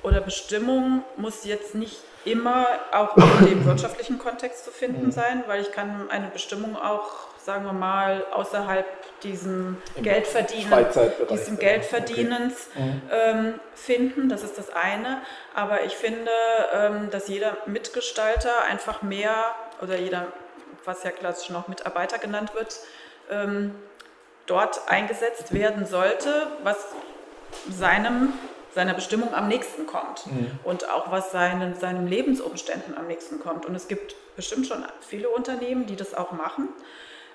oder Bestimmung muss jetzt nicht immer auch in dem wirtschaftlichen Kontext zu finden mhm. sein, weil ich kann eine Bestimmung auch, sagen wir mal, außerhalb diesem Im Geldverdienen, diesem Geldverdienens okay. mhm. ähm, finden. Das ist das eine. Aber ich finde, ähm, dass jeder Mitgestalter einfach mehr oder jeder, was ja klassisch noch Mitarbeiter genannt wird, ähm, dort eingesetzt werden sollte, was seinem seiner Bestimmung am nächsten kommt mhm. und auch was seinen, seinen Lebensumständen am nächsten kommt. Und es gibt bestimmt schon viele Unternehmen, die das auch machen,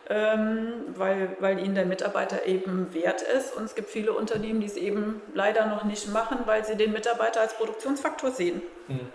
ähm, weil, weil ihnen der Mitarbeiter eben wert ist. Und es gibt viele Unternehmen, die es eben leider noch nicht machen, weil sie den Mitarbeiter als Produktionsfaktor sehen. Mhm.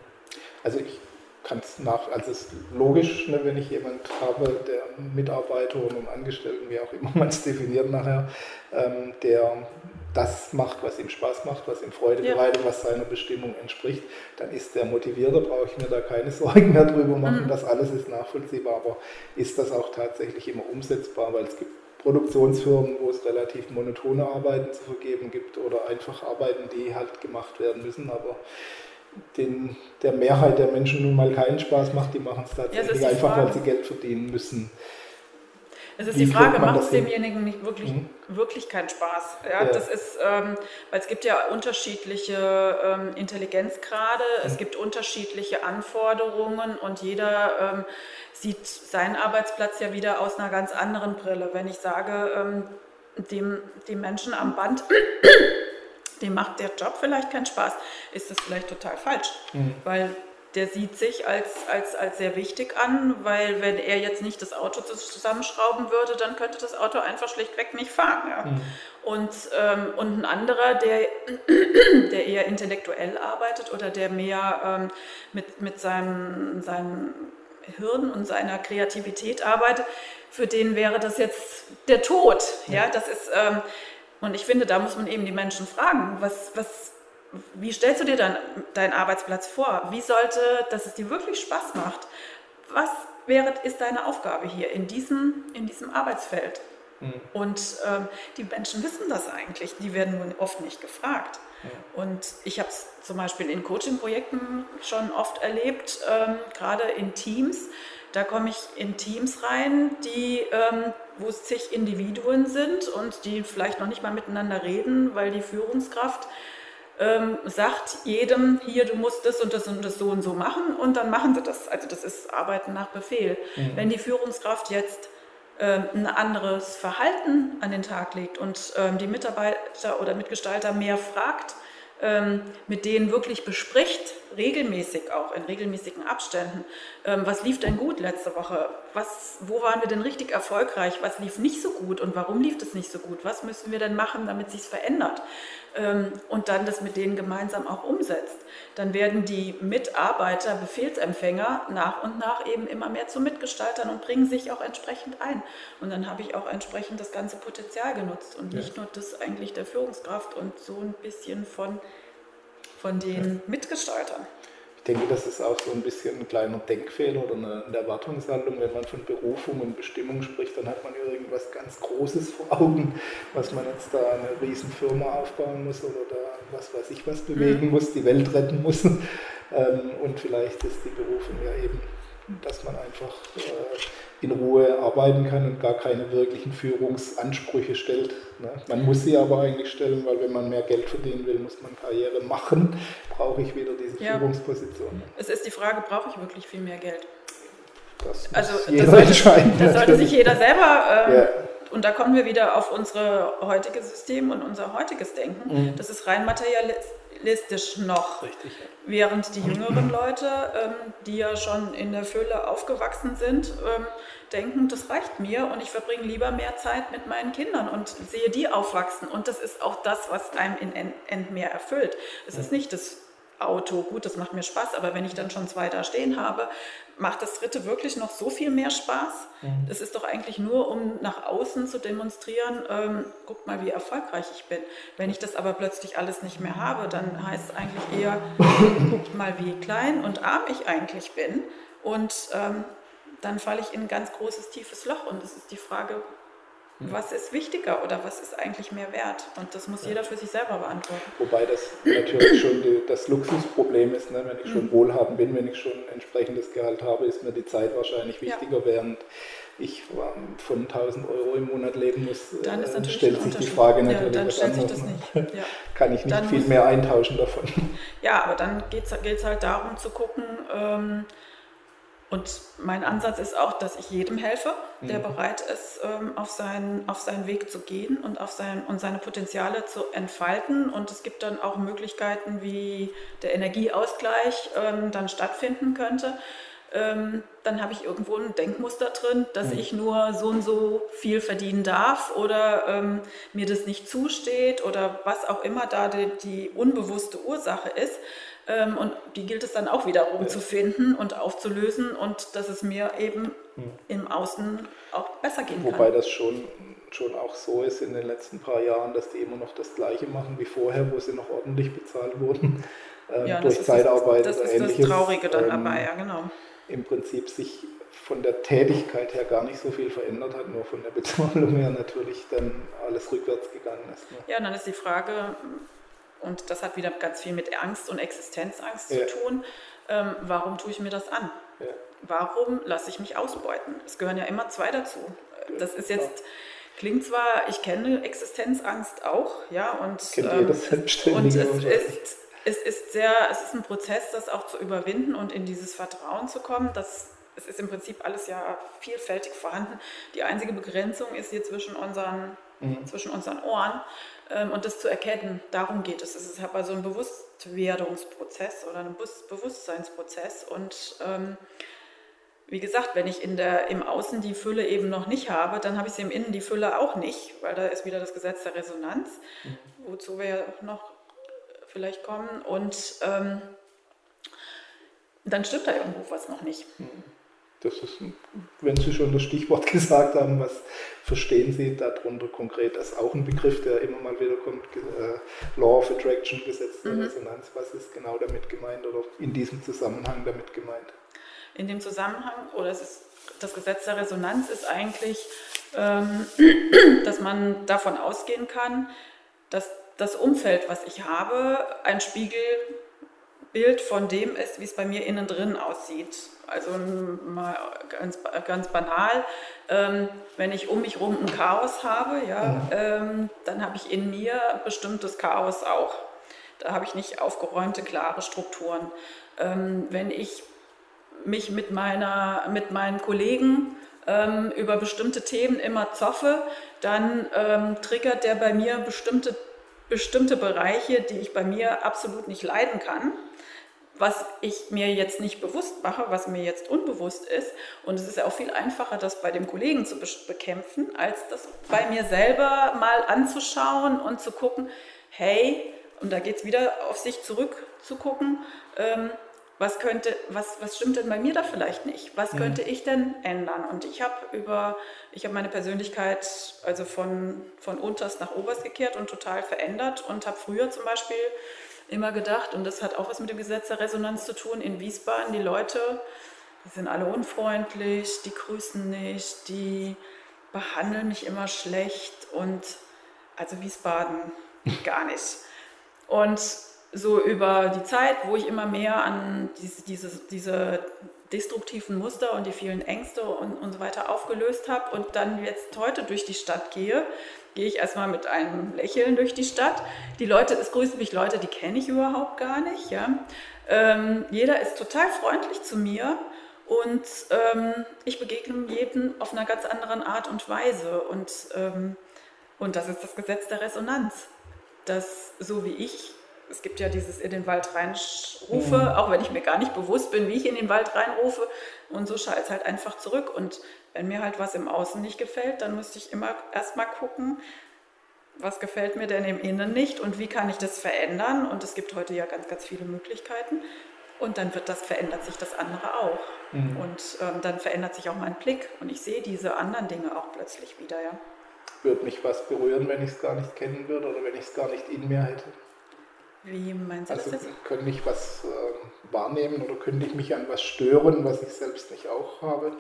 Also ich kann es nach, also es ist logisch, ne, wenn ich jemand habe, der Mitarbeiter oder Angestellten, wie auch immer man es definiert nachher, ähm, der das macht, was ihm Spaß macht, was ihm Freude ja. bereitet, was seiner Bestimmung entspricht, dann ist der motiviert, da brauche ich mir da keine Sorgen mehr drüber machen. Mhm. Das alles ist nachvollziehbar, aber ist das auch tatsächlich immer umsetzbar, weil es gibt Produktionsfirmen, wo es relativ monotone Arbeiten zu vergeben gibt oder einfach Arbeiten, die halt gemacht werden müssen, aber den, der Mehrheit der Menschen nun mal keinen Spaß macht, die machen es tatsächlich ja, einfach, Frage. weil sie Geld verdienen müssen. Es ist Wie die Frage, macht es demjenigen nicht wirklich, mhm. wirklich keinen Spaß? Ja, ja. Das ist, ähm, weil es gibt ja unterschiedliche ähm, Intelligenzgrade, mhm. es gibt unterschiedliche Anforderungen und jeder ähm, sieht seinen Arbeitsplatz ja wieder aus einer ganz anderen Brille. Wenn ich sage, ähm, dem, dem Menschen am Band dem macht der Job vielleicht keinen Spaß, ist das vielleicht total falsch. Mhm. Weil der sieht sich als, als, als sehr wichtig an, weil wenn er jetzt nicht das Auto zusammenschrauben würde, dann könnte das Auto einfach schlichtweg nicht fahren. Ja. Mhm. Und, ähm, und ein anderer, der, der eher intellektuell arbeitet oder der mehr ähm, mit, mit seinem, seinem Hirn und seiner Kreativität arbeitet, für den wäre das jetzt der Tod. Ja, das ist, ähm, und ich finde, da muss man eben die Menschen fragen, was, was, wie stellst du dir dann deinen Arbeitsplatz vor? Wie sollte, dass es dir wirklich Spaß macht? Was wäre, ist deine Aufgabe hier in diesem, in diesem Arbeitsfeld? Mhm. Und ähm, die Menschen wissen das eigentlich, die werden nur oft nicht gefragt. Mhm. Und ich habe es zum Beispiel in Coaching-Projekten schon oft erlebt, ähm, gerade in Teams. Da komme ich in Teams rein, die ähm, wo es zig Individuen sind und die vielleicht noch nicht mal miteinander reden, weil die Führungskraft ähm, sagt jedem, hier, du musst das und das und das so und so machen und dann machen sie das. Also das ist Arbeiten nach Befehl. Mhm. Wenn die Führungskraft jetzt ähm, ein anderes Verhalten an den Tag legt und ähm, die Mitarbeiter oder Mitgestalter mehr fragt, ähm, mit denen wirklich bespricht, regelmäßig auch, in regelmäßigen Abständen, ähm, was lief denn gut letzte Woche, was, wo waren wir denn richtig erfolgreich, was lief nicht so gut und warum lief das nicht so gut, was müssen wir denn machen, damit sich verändert ähm, und dann das mit denen gemeinsam auch umsetzt. Dann werden die Mitarbeiter, Befehlsempfänger nach und nach eben immer mehr zu Mitgestaltern und bringen sich auch entsprechend ein. Und dann habe ich auch entsprechend das ganze Potenzial genutzt und nicht nur das eigentlich der Führungskraft und so ein bisschen von, von den Mitgestaltern. Ich denke, das ist auch so ein bisschen ein kleiner Denkfehler oder eine, Erwartungshaltung. Wenn man von Berufung und Bestimmung spricht, dann hat man irgendwas ganz Großes vor Augen, was man jetzt da eine Riesenfirma aufbauen muss oder da was weiß ich was bewegen mhm. muss, die Welt retten muss. Ähm, und vielleicht ist die Berufung ja eben, dass man einfach äh, in Ruhe arbeiten kann und gar keine wirklichen Führungsansprüche stellt. Ne? Man muss sie aber eigentlich stellen, weil wenn man mehr Geld verdienen will, muss man Karriere machen. Brauche ich wieder diese ja. Führungsposition. Es ist die Frage, brauche ich wirklich viel mehr Geld? Das also das sollte. Das sollte sich jeder selber ähm, ja und da kommen wir wieder auf unser heutiges System und unser heutiges Denken. Mhm. Das ist rein materialistisch noch. Richtig. Während die jüngeren Leute, ähm, die ja schon in der Fülle aufgewachsen sind, ähm, denken, das reicht mir und ich verbringe lieber mehr Zeit mit meinen Kindern und sehe die aufwachsen. Und das ist auch das, was einem in End mehr erfüllt. Es ist nicht das Auto, gut, das macht mir Spaß, aber wenn ich dann schon zwei da stehen habe, macht das dritte wirklich noch so viel mehr Spaß. Mhm. Das ist doch eigentlich nur, um nach außen zu demonstrieren, ähm, guckt mal, wie erfolgreich ich bin. Wenn ich das aber plötzlich alles nicht mehr habe, dann heißt es eigentlich eher, guckt mal, wie klein und arm ich eigentlich bin. Und ähm, dann falle ich in ein ganz großes, tiefes Loch. Und es ist die Frage, was ist wichtiger oder was ist eigentlich mehr wert? Und das muss jeder für sich selber beantworten. Wobei das natürlich schon die, das Luxusproblem ist, ne? wenn ich schon mhm. wohlhabend bin, wenn ich schon ein entsprechendes Gehalt habe, ist mir die Zeit wahrscheinlich wichtiger, ja. während ich von 1000 Euro im Monat leben muss, dann äh, stellt sich die Frage natürlich, ja, dann stellt sich das nicht. Ja. Kann ich nicht dann viel mehr eintauschen davon. Ja, aber dann geht es halt darum zu gucken, ähm, und mein Ansatz ist auch, dass ich jedem helfe, der mhm. bereit ist, ähm, auf, seinen, auf seinen Weg zu gehen und, auf sein, und seine Potenziale zu entfalten. Und es gibt dann auch Möglichkeiten, wie der Energieausgleich ähm, dann stattfinden könnte. Ähm, dann habe ich irgendwo ein Denkmuster drin, dass mhm. ich nur so und so viel verdienen darf oder ähm, mir das nicht zusteht oder was auch immer da die, die unbewusste Ursache ist. Ähm, und die gilt es dann auch wiederum ja. zu finden und aufzulösen und dass es mir eben hm. im Außen auch besser gehen Wobei kann. Wobei das schon, schon auch so ist in den letzten paar Jahren, dass die immer noch das Gleiche machen wie vorher, wo sie noch ordentlich bezahlt wurden. Ähm, ja, durch Zeitarbeit das, das ist ähnliches. das Traurige dann ähm, dabei, ja genau. Im Prinzip sich von der Tätigkeit her gar nicht so viel verändert hat, nur von der Bezahlung her natürlich dann alles rückwärts gegangen ist. Ne? Ja, dann ist die Frage, und das hat wieder ganz viel mit Angst und Existenzangst ja. zu tun. Ähm, warum tue ich mir das an? Ja. Warum lasse ich mich ausbeuten? Es gehören ja immer zwei dazu. Das ist jetzt, klingt zwar, ich kenne Existenzangst auch, ja, und, ähm, das und es ist, es ist sehr, es ist ein Prozess, das auch zu überwinden und in dieses Vertrauen zu kommen, dass es ist im Prinzip alles ja vielfältig vorhanden. Die einzige Begrenzung ist hier zwischen unseren, mhm. zwischen unseren Ohren und das zu erkennen. Darum geht es. Es ist aber so ein Bewusstwerdungsprozess oder ein Bewusstseinsprozess und ähm, wie gesagt, wenn ich in der, im Außen die Fülle eben noch nicht habe, dann habe ich sie im Innen die Fülle auch nicht, weil da ist wieder das Gesetz der Resonanz, mhm. wozu wir noch vielleicht kommen. Und ähm, dann stimmt da irgendwo was noch nicht. Mhm. Das ist, wenn Sie schon das Stichwort gesagt haben, was verstehen Sie darunter konkret? Das ist auch ein Begriff, der immer mal wieder kommt, äh, Law of Attraction, Gesetz der mhm. Resonanz. Was ist genau damit gemeint oder in diesem Zusammenhang damit gemeint? In dem Zusammenhang, oder es ist, das Gesetz der Resonanz ist eigentlich, ähm, dass man davon ausgehen kann, dass das Umfeld, was ich habe, ein Spiegelbild von dem ist, wie es bei mir innen drin aussieht. Also mal ganz, ganz banal, ähm, wenn ich um mich herum ein Chaos habe, ja, mhm. ähm, dann habe ich in mir bestimmtes Chaos auch. Da habe ich nicht aufgeräumte, klare Strukturen. Ähm, wenn ich mich mit, meiner, mit meinen Kollegen ähm, über bestimmte Themen immer zoffe, dann ähm, triggert der bei mir bestimmte, bestimmte Bereiche, die ich bei mir absolut nicht leiden kann was ich mir jetzt nicht bewusst mache, was mir jetzt unbewusst ist. Und es ist ja auch viel einfacher, das bei dem Kollegen zu bekämpfen, als das bei mir selber mal anzuschauen und zu gucken, hey, und da geht es wieder auf sich zurückzugucken, ähm, was könnte, was, was stimmt denn bei mir da vielleicht nicht? Was könnte ich denn ändern? Und ich habe über, ich habe meine Persönlichkeit also von, von unterst nach oberst gekehrt und total verändert und habe früher zum Beispiel immer gedacht, und das hat auch was mit dem Gesetz der Resonanz zu tun, in Wiesbaden, die Leute, die sind alle unfreundlich, die grüßen nicht, die behandeln mich immer schlecht und also Wiesbaden gar nicht. Und so über die Zeit, wo ich immer mehr an diese, diese, diese destruktiven Muster und die vielen Ängste und, und so weiter aufgelöst habe und dann jetzt heute durch die Stadt gehe, gehe ich erstmal mit einem Lächeln durch die Stadt. Die Leute, es grüßen mich Leute, die kenne ich überhaupt gar nicht. Ja? Ähm, jeder ist total freundlich zu mir und ähm, ich begegne jedem auf einer ganz anderen Art und Weise. Und, ähm, und das ist das Gesetz der Resonanz. Dass so wie ich es gibt ja dieses in den Wald reinrufe, mhm. auch wenn ich mir gar nicht bewusst bin, wie ich in den Wald reinrufe. Und so schallt es halt einfach zurück. Und wenn mir halt was im Außen nicht gefällt, dann müsste ich immer erstmal gucken, was gefällt mir denn im Innen nicht und wie kann ich das verändern. Und es gibt heute ja ganz, ganz viele Möglichkeiten. Und dann wird das, verändert sich das andere auch. Mhm. Und ähm, dann verändert sich auch mein Blick und ich sehe diese anderen Dinge auch plötzlich wieder, ja. Würde mich was berühren, wenn ich es gar nicht kennen würde oder wenn ich es gar nicht in mir hätte? Wie meinen Sie also, das jetzt? Könnte ich was äh, wahrnehmen oder könnte ich mich an was stören, was ich selbst nicht auch habe?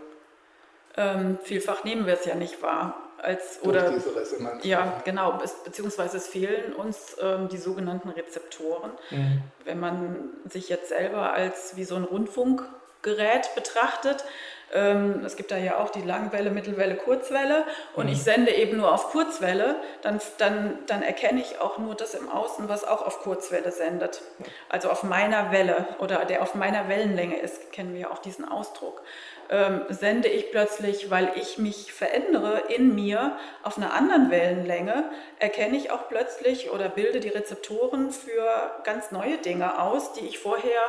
Ähm, vielfach nehmen wir es ja nicht wahr. Als, Durch oder, diese Resonanz. Ja, genau. Es, beziehungsweise es fehlen uns ähm, die sogenannten Rezeptoren. Mhm. Wenn man sich jetzt selber als wie so ein Rundfunkgerät betrachtet, ähm, es gibt da ja auch die Langwelle, Mittelwelle, Kurzwelle und mhm. ich sende eben nur auf Kurzwelle, dann, dann, dann erkenne ich auch nur das im Außen, was auch auf Kurzwelle sendet. Also auf meiner Welle oder der auf meiner Wellenlänge ist, kennen wir auch diesen Ausdruck. Ähm, sende ich plötzlich, weil ich mich verändere in mir auf einer anderen Wellenlänge, erkenne ich auch plötzlich oder bilde die Rezeptoren für ganz neue Dinge aus, die ich vorher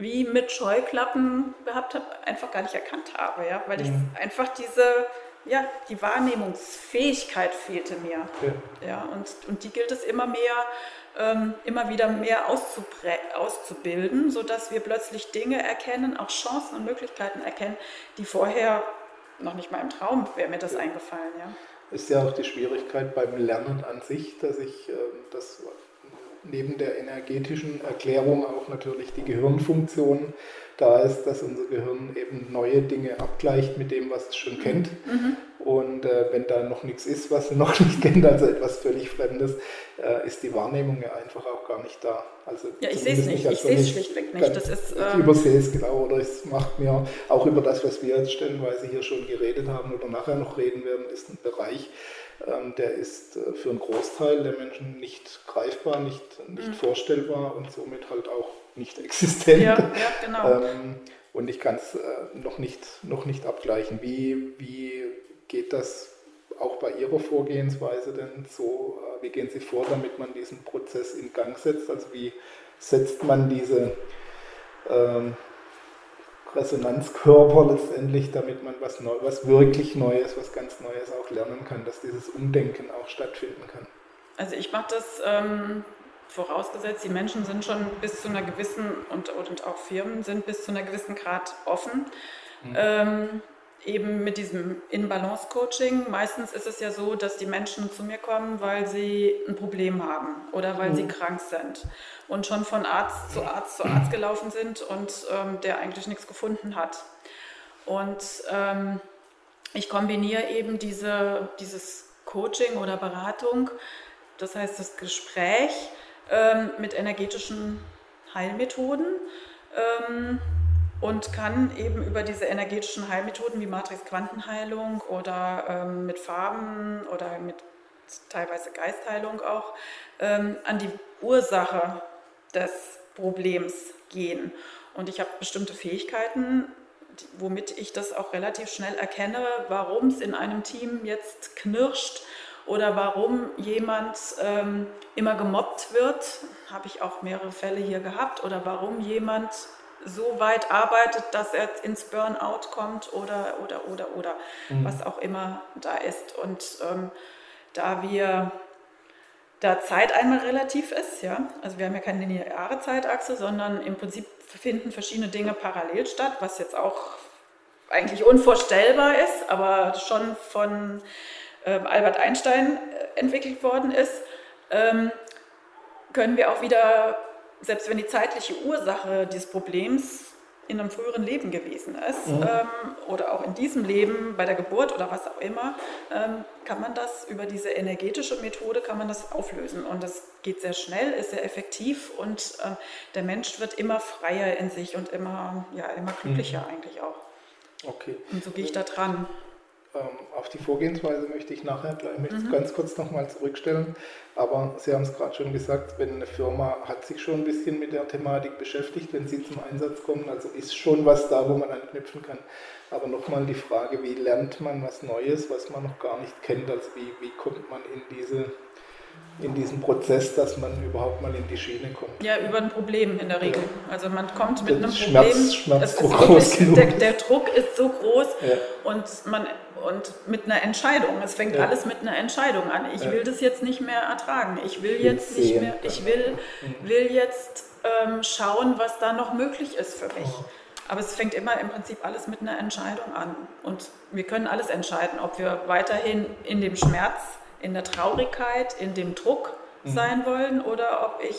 wie mit Scheuklappen gehabt habe, einfach gar nicht erkannt habe, ja, weil mhm. ich einfach diese, ja, die Wahrnehmungsfähigkeit fehlte mir. Ja, ja und, und die gilt es immer mehr, ähm, immer wieder mehr auszubilden, sodass wir plötzlich Dinge erkennen, auch Chancen und Möglichkeiten erkennen, die vorher noch nicht mal im Traum wäre mir das ja. eingefallen, ja. Ist ja auch die Schwierigkeit beim Lernen an sich, dass ich äh, das neben der energetischen Erklärung auch natürlich die Gehirnfunktion da ist, dass unser Gehirn eben neue Dinge abgleicht mit dem, was es schon kennt. Mhm. Und äh, wenn da noch nichts ist, was sie noch nicht kennt, also etwas völlig Fremdes, äh, ist die Wahrnehmung ja einfach auch gar nicht da. Also ja, ich sehe es nicht, ich sehe es schlichtweg nicht. Das ist, ähm, ich übersehe es genau oder es macht mir auch über das, was wir jetzt stellenweise hier schon geredet haben oder nachher noch reden werden, ist ein Bereich, der ist äh, für einen Großteil der Menschen nicht greifbar, nicht, nicht mhm. vorstellbar und somit halt auch nicht existent. Ja, ja genau. ähm, und ich kann es äh, noch, nicht, noch nicht abgleichen. Wie, wie geht das auch bei Ihrer Vorgehensweise denn so? Äh, wie gehen Sie vor, damit man diesen Prozess in Gang setzt? Also wie setzt man diese ähm, Resonanzkörper letztendlich, damit man was, Neu was wirklich Neues, was ganz Neues auch lernen kann, dass dieses Umdenken auch stattfinden kann? Also ich mache das ähm, vorausgesetzt, die Menschen sind schon bis zu einer gewissen und, und auch Firmen sind bis zu einer gewissen Grad offen. Mhm. Ähm, eben mit diesem In-Balance-Coaching. Meistens ist es ja so, dass die Menschen zu mir kommen, weil sie ein Problem haben oder weil mhm. sie krank sind und schon von Arzt zu Arzt zu Arzt gelaufen sind und ähm, der eigentlich nichts gefunden hat. Und ähm, ich kombiniere eben diese, dieses Coaching oder Beratung, das heißt das Gespräch ähm, mit energetischen Heilmethoden ähm, und kann eben über diese energetischen Heilmethoden wie Matrix-Quantenheilung oder ähm, mit Farben oder mit teilweise Geistheilung auch ähm, an die Ursache des Problems gehen. Und ich habe bestimmte Fähigkeiten, womit ich das auch relativ schnell erkenne, warum es in einem Team jetzt knirscht oder warum jemand ähm, immer gemobbt wird, habe ich auch mehrere Fälle hier gehabt, oder warum jemand so weit arbeitet, dass er ins Burnout kommt oder, oder, oder, oder, mhm. was auch immer da ist. Und ähm, da wir, da Zeit einmal relativ ist, ja, also wir haben ja keine lineare Zeitachse, sondern im Prinzip finden verschiedene Dinge parallel statt, was jetzt auch eigentlich unvorstellbar ist, aber schon von ähm, Albert Einstein äh, entwickelt worden ist, ähm, können wir auch wieder selbst wenn die zeitliche Ursache des Problems in einem früheren Leben gewesen ist mhm. ähm, oder auch in diesem Leben bei der Geburt oder was auch immer, ähm, kann man das über diese energetische Methode kann man das auflösen und das geht sehr schnell, ist sehr effektiv und äh, der Mensch wird immer freier in sich und immer ja immer glücklicher mhm. eigentlich auch. Okay. Und so gehe ich da dran. Ähm, auf die Vorgehensweise möchte ich nachher gleich mhm. ganz kurz nochmal zurückstellen. Aber Sie haben es gerade schon gesagt, wenn eine Firma hat sich schon ein bisschen mit der Thematik beschäftigt, wenn sie zum Einsatz kommen, also ist schon was da, wo man anknüpfen kann. Aber nochmal die Frage, wie lernt man was Neues, was man noch gar nicht kennt? Also wie, wie kommt man in diese in diesem Prozess, dass man überhaupt mal in die Schiene kommt. Ja, über ein Problem in der Regel. Ja. Also man kommt mit einem Schmerz, Problem. Schmerz groß wirklich, der, der, Druck ist so groß ja. und man und mit einer Entscheidung. Es fängt ja. alles mit einer Entscheidung an. Ich will das jetzt nicht mehr ertragen. Ich will jetzt nicht mehr. Ich will, mhm. will jetzt ähm, schauen, was da noch möglich ist für mich. Oh. Aber es fängt immer im Prinzip alles mit einer Entscheidung an. Und wir können alles entscheiden, ob wir weiterhin in dem Schmerz in der Traurigkeit, in dem Druck mhm. sein wollen oder ob ich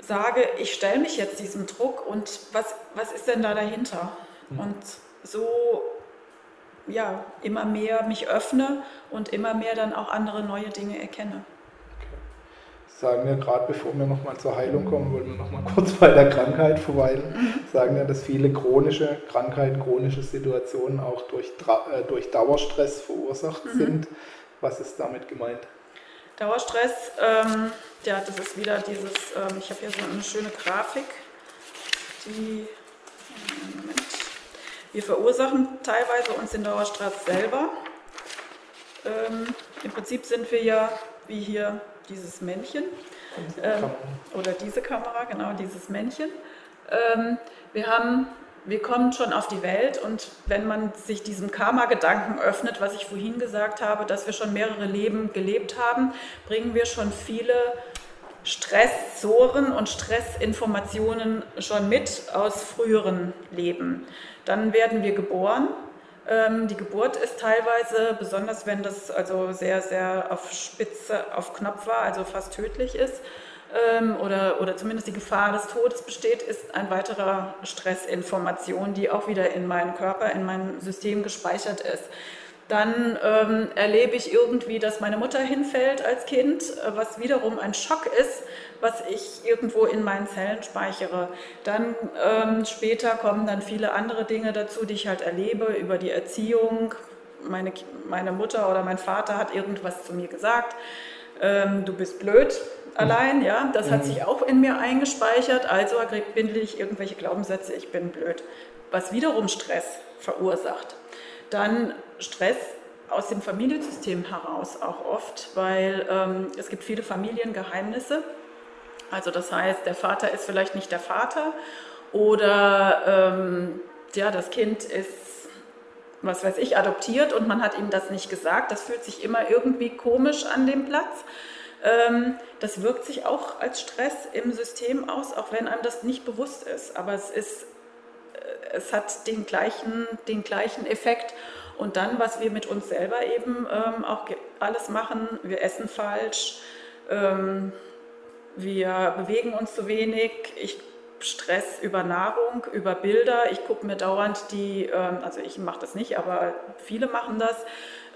sage, ich stelle mich jetzt diesem Druck und was, was ist denn da dahinter? Mhm. Und so ja, immer mehr mich öffne und immer mehr dann auch andere neue Dinge erkenne. Sagen wir gerade, bevor wir nochmal zur Heilung kommen, wollen wir nochmal kurz bei der Krankheit verweilen. Mhm. Sagen wir, dass viele chronische Krankheiten, chronische Situationen auch durch, äh, durch Dauerstress verursacht mhm. sind. Was ist damit gemeint? Dauerstress, ähm, ja, das ist wieder dieses, ähm, ich habe hier so eine schöne Grafik, die, wir verursachen teilweise uns den Dauerstress selber. Ähm, Im Prinzip sind wir ja wie hier dieses Männchen ähm, oder diese Kamera, genau dieses Männchen. Ähm, wir haben wir kommen schon auf die Welt und wenn man sich diesem Karma-Gedanken öffnet, was ich vorhin gesagt habe, dass wir schon mehrere Leben gelebt haben, bringen wir schon viele Stressoren und Stressinformationen schon mit aus früheren Leben. Dann werden wir geboren. Ähm, die Geburt ist teilweise, besonders wenn das also sehr, sehr auf Spitze, auf Knopf war, also fast tödlich ist, ähm, oder, oder zumindest die Gefahr des Todes besteht, ist ein weiterer Stressinformation, die auch wieder in meinem Körper, in meinem System gespeichert ist. Dann ähm, erlebe ich irgendwie, dass meine Mutter hinfällt als Kind, was wiederum ein Schock ist, was ich irgendwo in meinen Zellen speichere. Dann ähm, später kommen dann viele andere Dinge dazu, die ich halt erlebe über die Erziehung. Meine, meine Mutter oder mein Vater hat irgendwas zu mir gesagt. Ähm, du bist blöd allein, ja, das hat mhm. sich auch in mir eingespeichert, also bindle ich irgendwelche Glaubenssätze, ich bin blöd, was wiederum Stress verursacht. Dann Stress aus dem Familiensystem heraus auch oft, weil ähm, es gibt viele Familiengeheimnisse. Also das heißt, der Vater ist vielleicht nicht der Vater oder ähm, ja, das Kind ist, was weiß ich, adoptiert und man hat ihm das nicht gesagt. Das fühlt sich immer irgendwie komisch an dem Platz. Ähm, das wirkt sich auch als Stress im System aus, auch wenn einem das nicht bewusst ist. Aber es, ist, äh, es hat den gleichen, den gleichen Effekt. Und dann, was wir mit uns selber eben ähm, auch alles machen, wir essen falsch, ähm, wir bewegen uns zu wenig, ich Stress über Nahrung, über Bilder. Ich gucke mir dauernd die, ähm, also ich mache das nicht, aber viele machen das,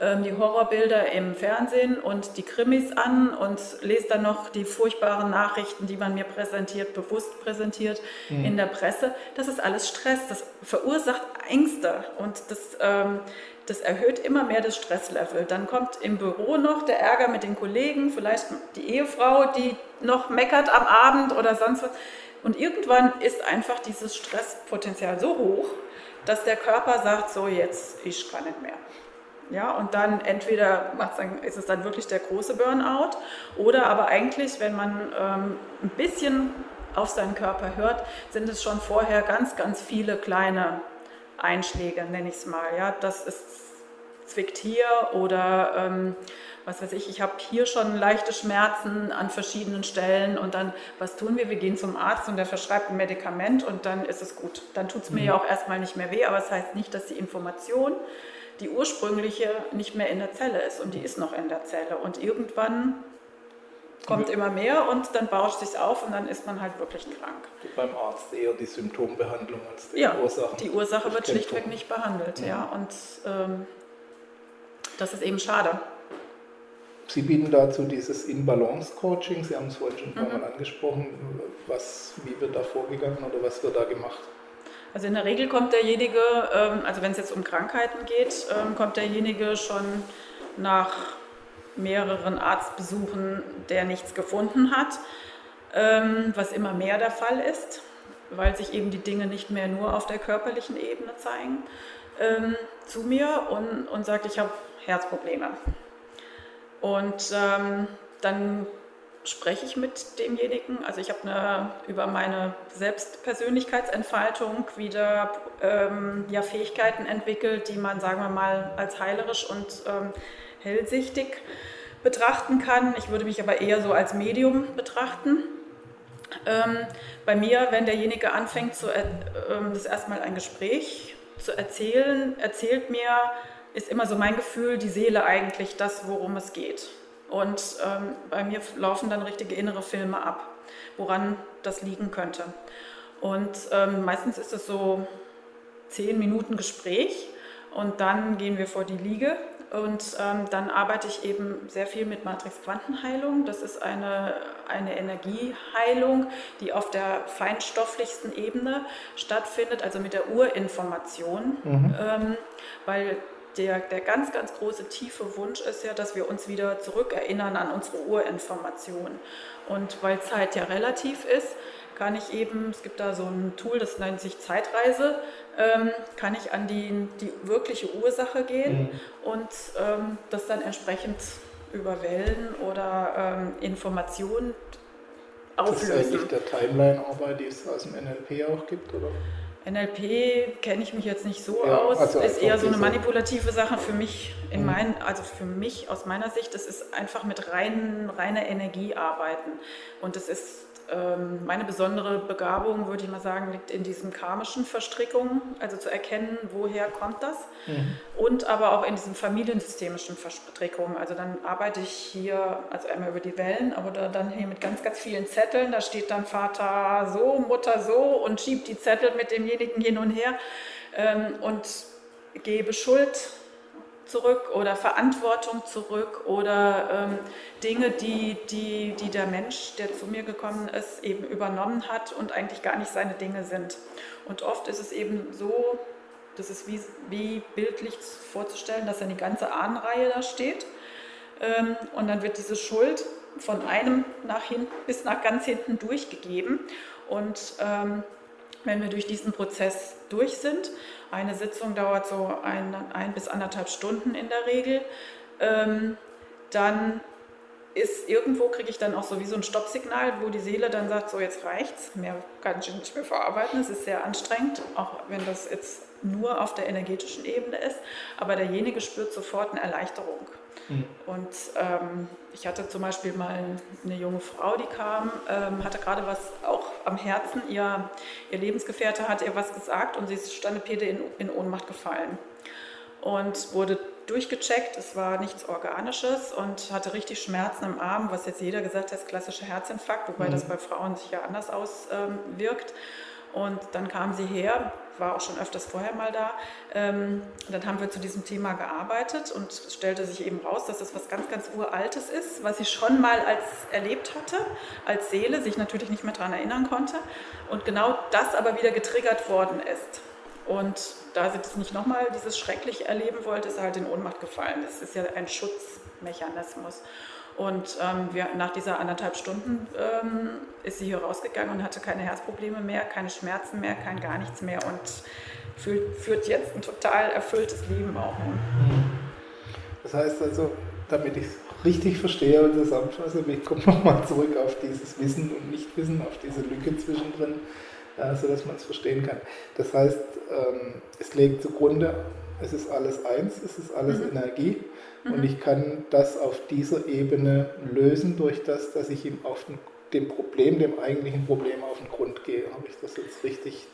ähm, die Horrorbilder im Fernsehen und die Krimis an und lese dann noch die furchtbaren Nachrichten, die man mir präsentiert, bewusst präsentiert mhm. in der Presse. Das ist alles Stress, das verursacht Ängste und das, ähm, das erhöht immer mehr das Stresslevel. Dann kommt im Büro noch der Ärger mit den Kollegen, vielleicht die Ehefrau, die noch meckert am Abend oder sonst was. Und irgendwann ist einfach dieses Stresspotenzial so hoch, dass der Körper sagt, so jetzt, ich kann nicht mehr. Ja, und dann entweder dann, ist es dann wirklich der große Burnout oder aber eigentlich, wenn man ähm, ein bisschen auf seinen Körper hört, sind es schon vorher ganz, ganz viele kleine Einschläge, nenne ich es mal. Ja, das ist zwickt hier oder ähm, was weiß ich, ich habe hier schon leichte Schmerzen an verschiedenen Stellen und dann, was tun wir? Wir gehen zum Arzt und der verschreibt ein Medikament und dann ist es gut. Dann tut es mir mhm. ja auch erstmal nicht mehr weh, aber es das heißt nicht, dass die Information, die ursprüngliche, nicht mehr in der Zelle ist und die ist noch in der Zelle und irgendwann kommt immer mehr und dann bauscht sich auf und dann ist man halt wirklich krank. Beim Arzt eher die Symptombehandlung als die ja, Ursache. Die Ursache wird schlichtweg nicht behandelt, mhm. ja. Und ähm, das ist eben schade. Sie bieten dazu dieses In-Balance-Coaching. Sie haben es vorhin schon ein paar mhm. Mal angesprochen. Was, wie wird da vorgegangen oder was wird da gemacht? Also in der Regel kommt derjenige, ähm, also wenn es jetzt um Krankheiten geht, ähm, kommt derjenige schon nach mehreren Arztbesuchen, der nichts gefunden hat, ähm, was immer mehr der Fall ist, weil sich eben die Dinge nicht mehr nur auf der körperlichen Ebene zeigen, zu mir und, und sagt, ich habe Herzprobleme. Und dann spreche ich mit demjenigen. Also ich habe über meine Selbstpersönlichkeitsentfaltung wieder ähm, ja, Fähigkeiten entwickelt, die man, sagen wir mal, als heilerisch und ähm, hellsichtig betrachten kann. Ich würde mich aber eher so als Medium betrachten. Ähm, bei mir, wenn derjenige anfängt, zu, äh, das erstmal ein Gespräch zu erzählen, erzählt mir, ist immer so mein Gefühl, die Seele eigentlich das, worum es geht. Und ähm, bei mir laufen dann richtige innere Filme ab, woran das liegen könnte. Und ähm, meistens ist es so zehn Minuten Gespräch und dann gehen wir vor die Liege und ähm, dann arbeite ich eben sehr viel mit Matrix-Quantenheilung. Das ist eine, eine Energieheilung, die auf der feinstofflichsten Ebene stattfindet, also mit der Urinformation, mhm. ähm, weil der, der ganz, ganz große tiefe Wunsch ist ja, dass wir uns wieder zurückerinnern an unsere Urinformation. Und weil Zeit ja relativ ist, kann ich eben, es gibt da so ein Tool, das nennt sich Zeitreise, ähm, kann ich an die, die wirkliche Ursache gehen mhm. und ähm, das dann entsprechend über Wellen oder ähm, Informationen auflösen. Das ist eigentlich der Timeline-Arbeit, die es aus dem NLP auch gibt, oder? NLP kenne ich mich jetzt nicht so ja, aus, also ist eher so eine manipulative Sache für mich, in mhm. mein, also für mich aus meiner Sicht, das ist einfach mit rein, reiner Energie arbeiten. Und das ist ähm, meine besondere Begabung, würde ich mal sagen, liegt in diesen karmischen Verstrickungen, also zu erkennen, woher kommt das. Mhm. Und aber auch in diesen familiensystemischen Verstrickungen. Also dann arbeite ich hier, also einmal über die Wellen, aber dann hier mit ganz, ganz vielen Zetteln. Da steht dann Vater so, Mutter so und schiebt die Zettel mit demjenigen hin und her ähm, und gebe Schuld zurück oder Verantwortung zurück oder ähm, Dinge, die, die, die der Mensch, der zu mir gekommen ist, eben übernommen hat und eigentlich gar nicht seine Dinge sind. Und oft ist es eben so, das ist wie, wie bildlich vorzustellen, dass dann die ganze Ahnenreihe da steht ähm, und dann wird diese Schuld von einem nach hinten bis nach ganz hinten durchgegeben und ähm, wenn wir durch diesen Prozess durch sind. Eine Sitzung dauert so ein, ein bis anderthalb Stunden in der Regel. Ähm, dann ist irgendwo, kriege ich dann auch so wie so ein Stoppsignal, wo die Seele dann sagt, so jetzt reicht's, mehr kann ich nicht mehr verarbeiten, es ist sehr anstrengend, auch wenn das jetzt nur auf der energetischen Ebene ist, aber derjenige spürt sofort eine Erleichterung. Mhm. Und ähm, ich hatte zum Beispiel mal eine junge Frau, die kam, ähm, hatte gerade was auch am Herzen. Ihr, ihr Lebensgefährte hat ihr was gesagt und sie ist Stande Pede in, in Ohnmacht gefallen und wurde durchgecheckt. Es war nichts Organisches und hatte richtig Schmerzen im Arm, was jetzt jeder gesagt hat, klassischer Herzinfarkt, wobei mhm. das bei Frauen sich ja anders auswirkt. Ähm, und dann kam sie her, war auch schon öfters vorher mal da. Ähm, dann haben wir zu diesem Thema gearbeitet und es stellte sich eben raus, dass es was ganz, ganz Uraltes ist, was sie schon mal als erlebt hatte, als Seele, sich natürlich nicht mehr daran erinnern konnte. Und genau das aber wieder getriggert worden ist. Und da sie das nicht nochmal dieses Schreckliche erleben wollte, ist sie halt in Ohnmacht gefallen. Das ist ja ein Schutzmechanismus. Und ähm, wir, nach dieser anderthalb Stunden ähm, ist sie hier rausgegangen und hatte keine Herzprobleme mehr, keine Schmerzen mehr, kein gar nichts mehr und fühlt, führt jetzt ein total erfülltes Leben auch. Das heißt also, damit ich es richtig verstehe und zusammenfasse, ich komme nochmal zurück auf dieses Wissen und Nichtwissen, auf diese Lücke zwischendrin, äh, sodass man es verstehen kann. Das heißt, ähm, es legt zugrunde, es ist alles eins, es ist alles mhm. Energie Mhm. Und ich kann das auf dieser Ebene lösen durch das, dass ich ihm auf den, dem Problem, dem eigentlichen Problem auf den Grund gehe. Habe ich das jetzt richtig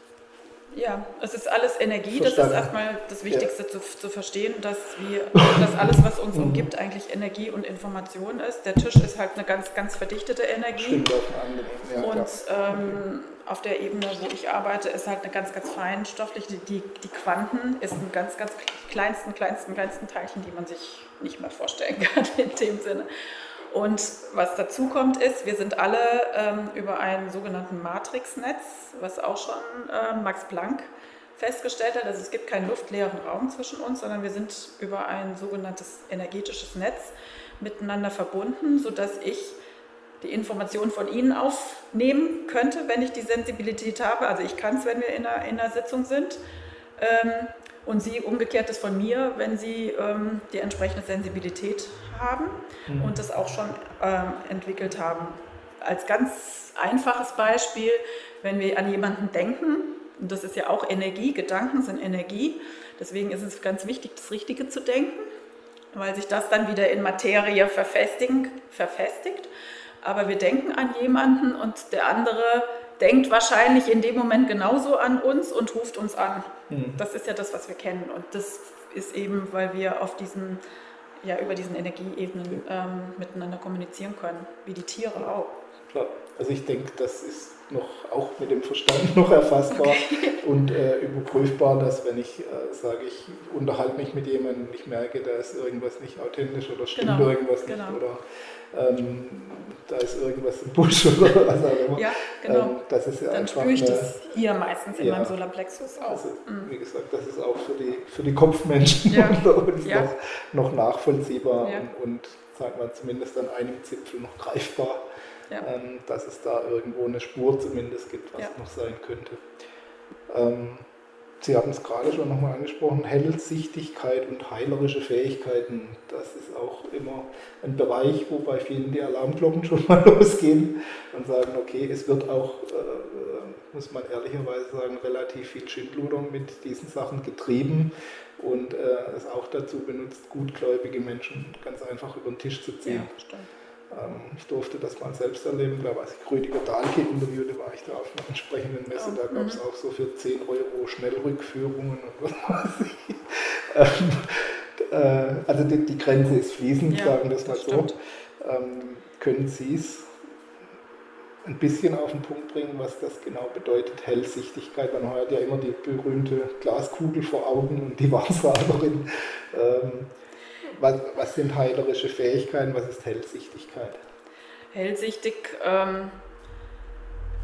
ja, es ist alles Energie, Verstanden. das ist erstmal das Wichtigste ja. zu, zu, verstehen, dass, wir, dass alles, was uns umgibt, eigentlich Energie und Information ist. Der Tisch ist halt eine ganz, ganz verdichtete Energie. Stimmt, ja, und ähm, auf der Ebene, wo ich arbeite, ist halt eine ganz, ganz feinstoffliche, die, die Quanten ist ein ganz, ganz kleinsten, kleinsten, kleinsten Teilchen, die man sich nicht mehr vorstellen kann in dem Sinne. Und was dazu kommt ist, wir sind alle ähm, über einen sogenannten Matrixnetz, was auch schon äh, Max Planck festgestellt hat. Also es gibt keinen luftleeren Raum zwischen uns, sondern wir sind über ein sogenanntes energetisches Netz miteinander verbunden, sodass ich die Information von Ihnen aufnehmen könnte, wenn ich die Sensibilität habe. Also ich kann es, wenn wir in einer, in einer Sitzung sind. Ähm, und Sie umgekehrt das von mir, wenn Sie ähm, die entsprechende Sensibilität haben mhm. und das auch schon ähm, entwickelt haben. Als ganz einfaches Beispiel, wenn wir an jemanden denken, und das ist ja auch Energie, Gedanken sind Energie, deswegen ist es ganz wichtig, das Richtige zu denken, weil sich das dann wieder in Materie verfestigt. Aber wir denken an jemanden und der andere denkt wahrscheinlich in dem Moment genauso an uns und ruft uns an. Mhm. Das ist ja das, was wir kennen. Und das ist eben, weil wir auf diesen, ja, über diesen Energieebenen ähm, miteinander kommunizieren können, wie die Tiere auch. Klar. Also ich denke, das ist noch auch mit dem Verstand noch erfassbar okay. und äh, überprüfbar, dass wenn ich äh, sage, ich unterhalte mich mit jemandem und ich merke, da ist irgendwas nicht authentisch oder stimmt genau. irgendwas nicht genau. oder ähm, da ist irgendwas im Busch oder was auch immer. Ja, genau. Ähm, das ist ja Dann spüre ich das hier meistens in ja, meinem Solarplexus auch. Also, mhm. Wie gesagt, das ist auch für die, für die Kopfmenschen ja. unter uns ja. noch, noch, nachvollziehbar und, und sagen wir zumindest an einem Zipfel noch greifbar, ähm, dass es da irgendwo eine Spur zumindest gibt, was noch sein könnte. Ähm, Sie haben es gerade schon nochmal angesprochen, Hellsichtigkeit und heilerische Fähigkeiten, das ist auch immer ein Bereich, wo bei vielen die Alarmglocken schon mal losgehen und sagen, okay, es wird auch, äh, muss man ehrlicherweise sagen, relativ viel Schindluder mit diesen Sachen getrieben und äh, es auch dazu benutzt, gutgläubige Menschen ganz einfach über den Tisch zu ziehen. Ja, ähm, ich durfte das mal selbst erleben, glaube als ich Rüdiger Dahlke interviewte, war ich da auf einer entsprechenden Messe. Da gab es mhm. auch so für 10 Euro Schnellrückführungen und was weiß ich. Ähm, äh, also die, die, Grenze ist fließend, ja, sagen das mal das so. Ähm, können Sie es ein bisschen auf den Punkt bringen, was das genau bedeutet, Hellsichtigkeit? Man hat ja immer die berühmte Glaskugel vor Augen und die Wahrsagerin. Ähm, was, was, sind heilerische Fähigkeiten, was ist Hellsichtigkeit? Hellsichtig ähm,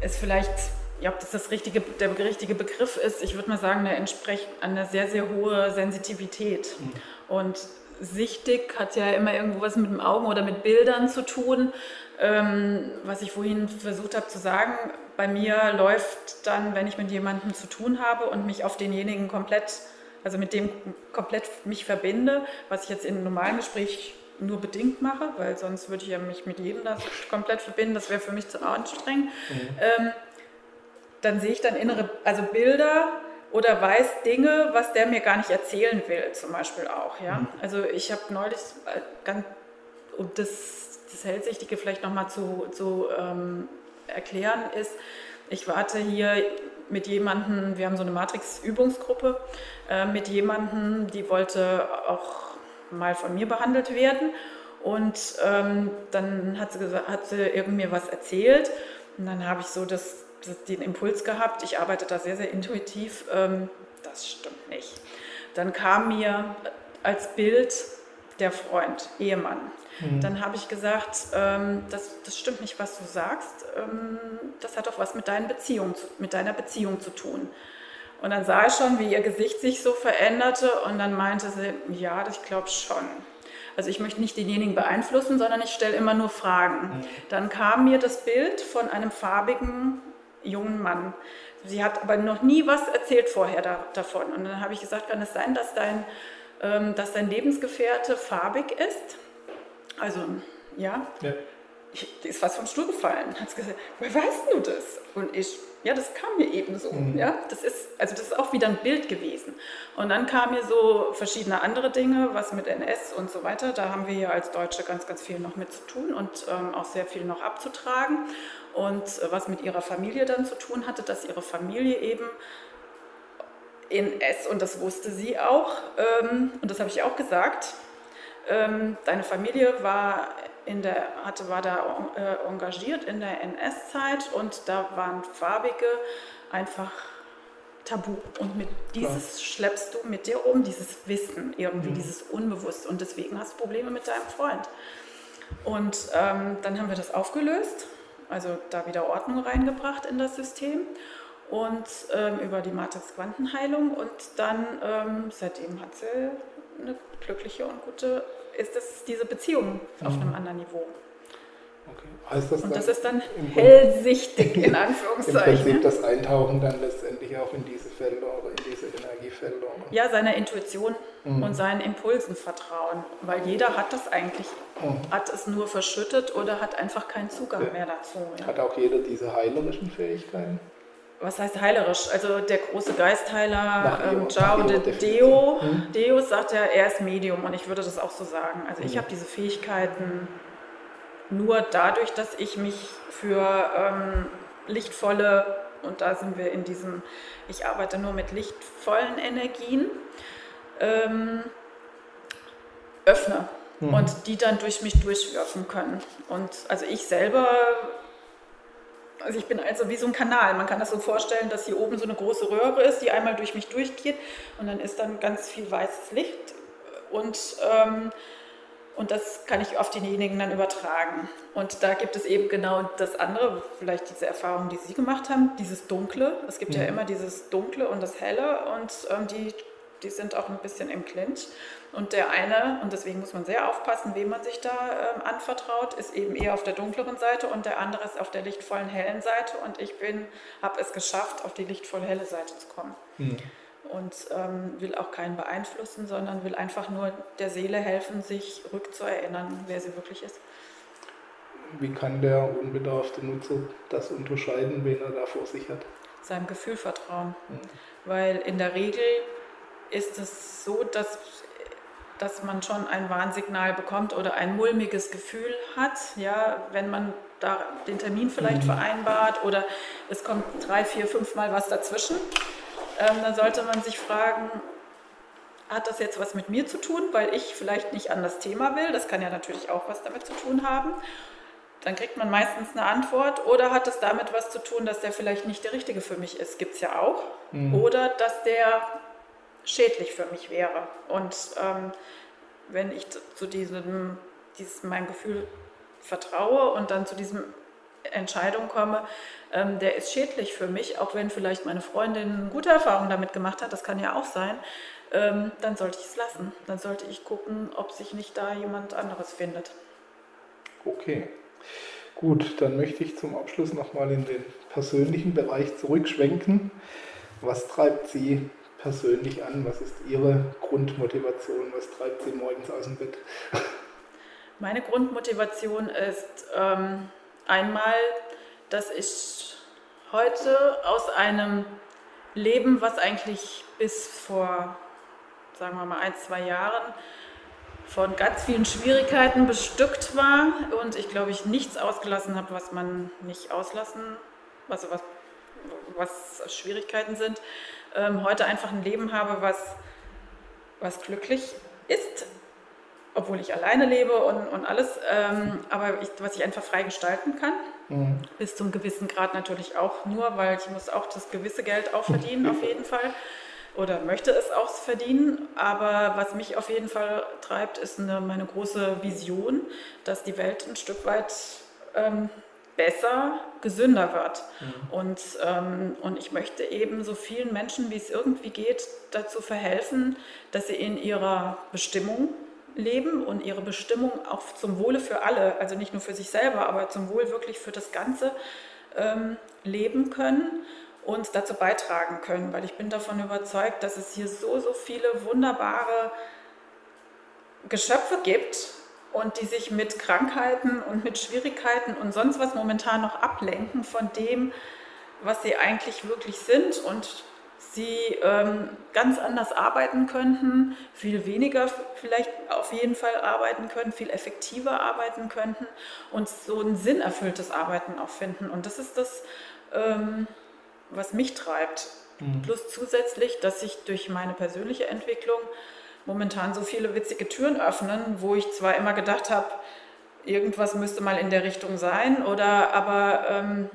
ist vielleicht, ja, ob das, das richtige, der richtige Begriff ist, ich würde mal sagen, eine, entspricht eine sehr, sehr hohe Sensitivität. Mhm. Und sichtig hat ja immer irgendwo was mit dem Augen oder mit Bildern zu tun. Ähm, was ich vorhin versucht habe zu sagen, bei mir läuft dann, wenn ich mit jemandem zu tun habe und mich auf denjenigen komplett, also mit dem komplett mich verbinde, was ich jetzt in einem normalen Gespräch nur bedingt mache, weil sonst würde ich ja mich mit jedem das komplett verbinden, das wäre für mich zu anstrengend. Mhm. Ähm, dann sehe ich dann innere, also Bilder oder weiß Dinge, was der mir gar nicht erzählen will, zum Beispiel auch. Ja? Mhm. Also ich habe neulich äh, ganz, um das, das Hellsichtige vielleicht nochmal zu, zu ähm, erklären, ist, ich warte hier mit jemandem, wir haben so eine Matrix-Übungsgruppe, äh, mit jemandem, die wollte auch mal von mir behandelt werden. Und ähm, dann hat sie, gesagt, hat sie irgendwie was erzählt. Und dann habe ich so das, das, den Impuls gehabt, ich arbeite da sehr, sehr intuitiv. Ähm, das stimmt nicht. Dann kam mir als Bild der Freund, Ehemann. Mhm. Dann habe ich gesagt, ähm, das, das stimmt nicht, was du sagst. Ähm, das hat doch was mit, deinen Beziehung, mit deiner Beziehung zu tun. Und dann sah ich schon, wie ihr Gesicht sich so veränderte und dann meinte sie, ja, ich glaube schon. Also ich möchte nicht denjenigen beeinflussen, sondern ich stelle immer nur Fragen. Mhm. Dann kam mir das Bild von einem farbigen jungen Mann. Sie hat aber noch nie was erzählt vorher da, davon. Und dann habe ich gesagt, kann es sein, dass dein, dass dein Lebensgefährte farbig ist? Also, ja. ja. Ich, ist was vom Stuhl gefallen. Hat gesagt, woher weißt du das? Und ich, ja, das kam mir eben so. Mhm. Ja, das ist, also das ist auch wieder ein Bild gewesen. Und dann kamen mir so verschiedene andere Dinge, was mit NS und so weiter. Da haben wir ja als Deutsche ganz, ganz viel noch mit zu tun und ähm, auch sehr viel noch abzutragen. Und äh, was mit ihrer Familie dann zu tun hatte, dass ihre Familie eben in S, und das wusste sie auch, ähm, und das habe ich auch gesagt, ähm, deine Familie war in der, hatte, war da äh, engagiert in der NS-Zeit und da waren Farbige einfach tabu. Und mit dieses Klar. schleppst du mit dir um, dieses Wissen irgendwie, mhm. dieses Unbewusst. Und deswegen hast du Probleme mit deinem Freund. Und ähm, dann haben wir das aufgelöst, also da wieder Ordnung reingebracht in das System und ähm, über die Matrix-Quantenheilung. Und dann, ähm, seitdem hat sie eine glückliche und gute ist es diese Beziehung mhm. auf einem mhm. anderen Niveau. Okay. Heißt das und das ist dann hellsichtig, in Anführungszeichen. Im Prinzip das Eintauchen dann letztendlich auch in diese Felder oder in diese Energiefelder. Ja, seiner Intuition mhm. und seinen Impulsen vertrauen. Weil jeder hat das eigentlich, mhm. hat es nur verschüttet oder hat einfach keinen Zugang ja. mehr dazu. Ja. Hat auch jeder diese heilerischen Fähigkeiten? Was heißt heilerisch? Also der große Geistheiler ähm, Jao de Deo, hm? Deo sagt ja, er ist Medium und ich würde das auch so sagen. Also ich hm. habe diese Fähigkeiten nur dadurch, dass ich mich für ähm, lichtvolle, und da sind wir in diesem, ich arbeite nur mit lichtvollen Energien, ähm, öffne mhm. und die dann durch mich durchwirken können. Und also ich selber also ich bin also wie so ein Kanal. Man kann das so vorstellen, dass hier oben so eine große Röhre ist, die einmal durch mich durchgeht und dann ist dann ganz viel weißes Licht und, ähm, und das kann ich auf denjenigen dann übertragen. Und da gibt es eben genau das andere, vielleicht diese Erfahrung, die Sie gemacht haben, dieses Dunkle. Es gibt ja, ja mhm. immer dieses Dunkle und das Helle und ähm, die die sind auch ein bisschen im Clinch. Und der eine, und deswegen muss man sehr aufpassen, wem man sich da ähm, anvertraut, ist eben eher auf der dunkleren Seite und der andere ist auf der lichtvollen hellen Seite. Und ich bin, habe es geschafft, auf die lichtvoll helle Seite zu kommen. Hm. Und ähm, will auch keinen beeinflussen, sondern will einfach nur der Seele helfen, sich rückzuerinnern, wer sie wirklich ist. Wie kann der unbedarfte Nutzer das unterscheiden, wen er da vor sich hat? Seinem Gefühl vertrauen. Hm. Weil in der Regel ist es so, dass, dass man schon ein Warnsignal bekommt oder ein mulmiges Gefühl hat, ja, wenn man da den Termin vielleicht mhm. vereinbart oder es kommt drei, vier, fünf Mal was dazwischen. Ähm, dann sollte man sich fragen, hat das jetzt was mit mir zu tun, weil ich vielleicht nicht an das Thema will? Das kann ja natürlich auch was damit zu tun haben. Dann kriegt man meistens eine Antwort. Oder hat es damit was zu tun, dass der vielleicht nicht der Richtige für mich ist? Gibt es ja auch. Mhm. Oder dass der schädlich für mich wäre. Und ähm, wenn ich zu diesem, dieses, meinem Gefühl vertraue und dann zu diesem Entscheidung komme, ähm, der ist schädlich für mich, auch wenn vielleicht meine Freundin gute Erfahrungen damit gemacht hat, das kann ja auch sein, ähm, dann sollte ich es lassen. Dann sollte ich gucken, ob sich nicht da jemand anderes findet. Okay. Gut, dann möchte ich zum Abschluss nochmal in den persönlichen Bereich zurückschwenken. Was treibt Sie persönlich an? Was ist Ihre Grundmotivation? Was treibt Sie morgens aus dem Bett? Meine Grundmotivation ist ähm, einmal, dass ich heute aus einem Leben, was eigentlich bis vor, sagen wir mal, ein, zwei Jahren von ganz vielen Schwierigkeiten bestückt war und ich glaube, ich nichts ausgelassen habe, was man nicht auslassen, also was, was Schwierigkeiten sind, ähm, heute einfach ein Leben habe, was, was glücklich ist, obwohl ich alleine lebe und, und alles, ähm, aber ich, was ich einfach frei gestalten kann. Mhm. Bis zum gewissen Grad natürlich auch nur, weil ich muss auch das gewisse Geld auch verdienen, auf jeden Fall oder möchte es auch verdienen. Aber was mich auf jeden Fall treibt, ist eine, meine große Vision, dass die Welt ein Stück weit ähm, besser, gesünder wird. Mhm. Und, ähm, und ich möchte eben so vielen Menschen, wie es irgendwie geht, dazu verhelfen, dass sie in ihrer Bestimmung leben und ihre Bestimmung auch zum Wohle für alle, also nicht nur für sich selber, aber zum Wohl wirklich für das Ganze ähm, leben können und dazu beitragen können, weil ich bin davon überzeugt, dass es hier so, so viele wunderbare Geschöpfe gibt und die sich mit Krankheiten und mit Schwierigkeiten und sonst was momentan noch ablenken von dem, was sie eigentlich wirklich sind und sie ähm, ganz anders arbeiten könnten, viel weniger vielleicht auf jeden Fall arbeiten können, viel effektiver arbeiten könnten und so ein sinnerfülltes Arbeiten auch finden. Und das ist das, ähm, was mich treibt. Mhm. Plus zusätzlich, dass sich durch meine persönliche Entwicklung momentan so viele witzige Türen öffnen, wo ich zwar immer gedacht habe, irgendwas müsste mal in der Richtung sein, oder aber ähm,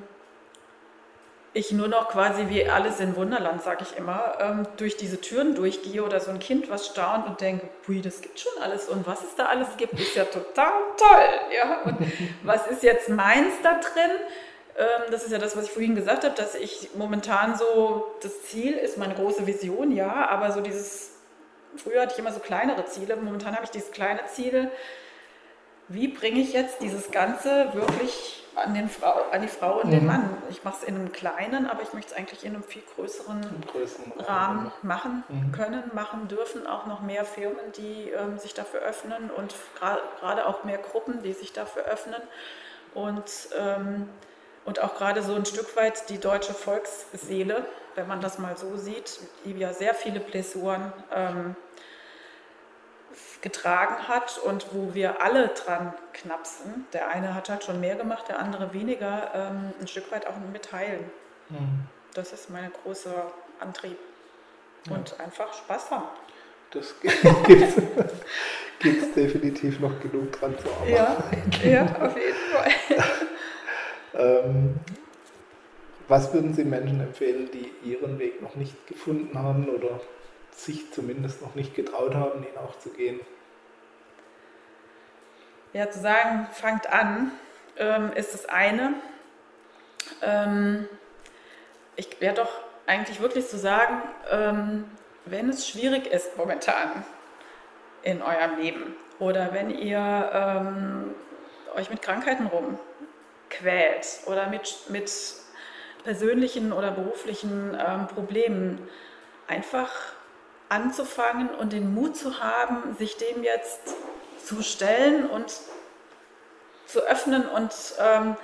ich nur noch quasi wie alles in Wunderland, sage ich immer, ähm, durch diese Türen durchgehe oder so ein Kind was staunt und denke, hui, das gibt schon alles und was es da alles gibt, ist ja total toll. Ja? Und was ist jetzt meins da drin? Ähm, das ist ja das, was ich vorhin gesagt habe, dass ich momentan so, das Ziel ist meine große Vision, ja, aber so dieses, früher hatte ich immer so kleinere Ziele, momentan habe ich dieses kleine Ziel, wie bringe ich jetzt dieses Ganze wirklich an, den Frau, an die Frau und mhm. den Mann? Ich mache es in einem kleinen, aber ich möchte es eigentlich in einem viel größeren, größeren Rahmen machen mhm. können, machen dürfen. Auch noch mehr Firmen, die ähm, sich dafür öffnen und gerade auch mehr Gruppen, die sich dafür öffnen. Und ähm, und auch gerade so ein Stück weit die deutsche Volksseele, wenn man das mal so sieht, die ja sehr viele Blessuren ähm, getragen hat und wo wir alle dran knapsen. Der eine hat halt schon mehr gemacht, der andere weniger, ähm, ein Stück weit auch mit heilen. Mhm. Das ist mein großer Antrieb. Und ja. einfach Spaß haben. Das gibt es definitiv noch genug dran zu arbeiten. Ja, ja auf jeden Fall. Ähm, was würden Sie Menschen empfehlen, die ihren Weg noch nicht gefunden haben oder sich zumindest noch nicht getraut haben, ihn auch zu gehen? Ja, zu sagen, fangt an, ähm, ist das eine. Ähm, ich werde doch eigentlich wirklich zu sagen, ähm, wenn es schwierig ist momentan in eurem Leben oder wenn ihr euch mit Krankheiten rum quält oder mit, mit persönlichen oder beruflichen Problemen, einfach anzufangen und den Mut zu haben, sich dem jetzt zu stellen und zu öffnen und ähm,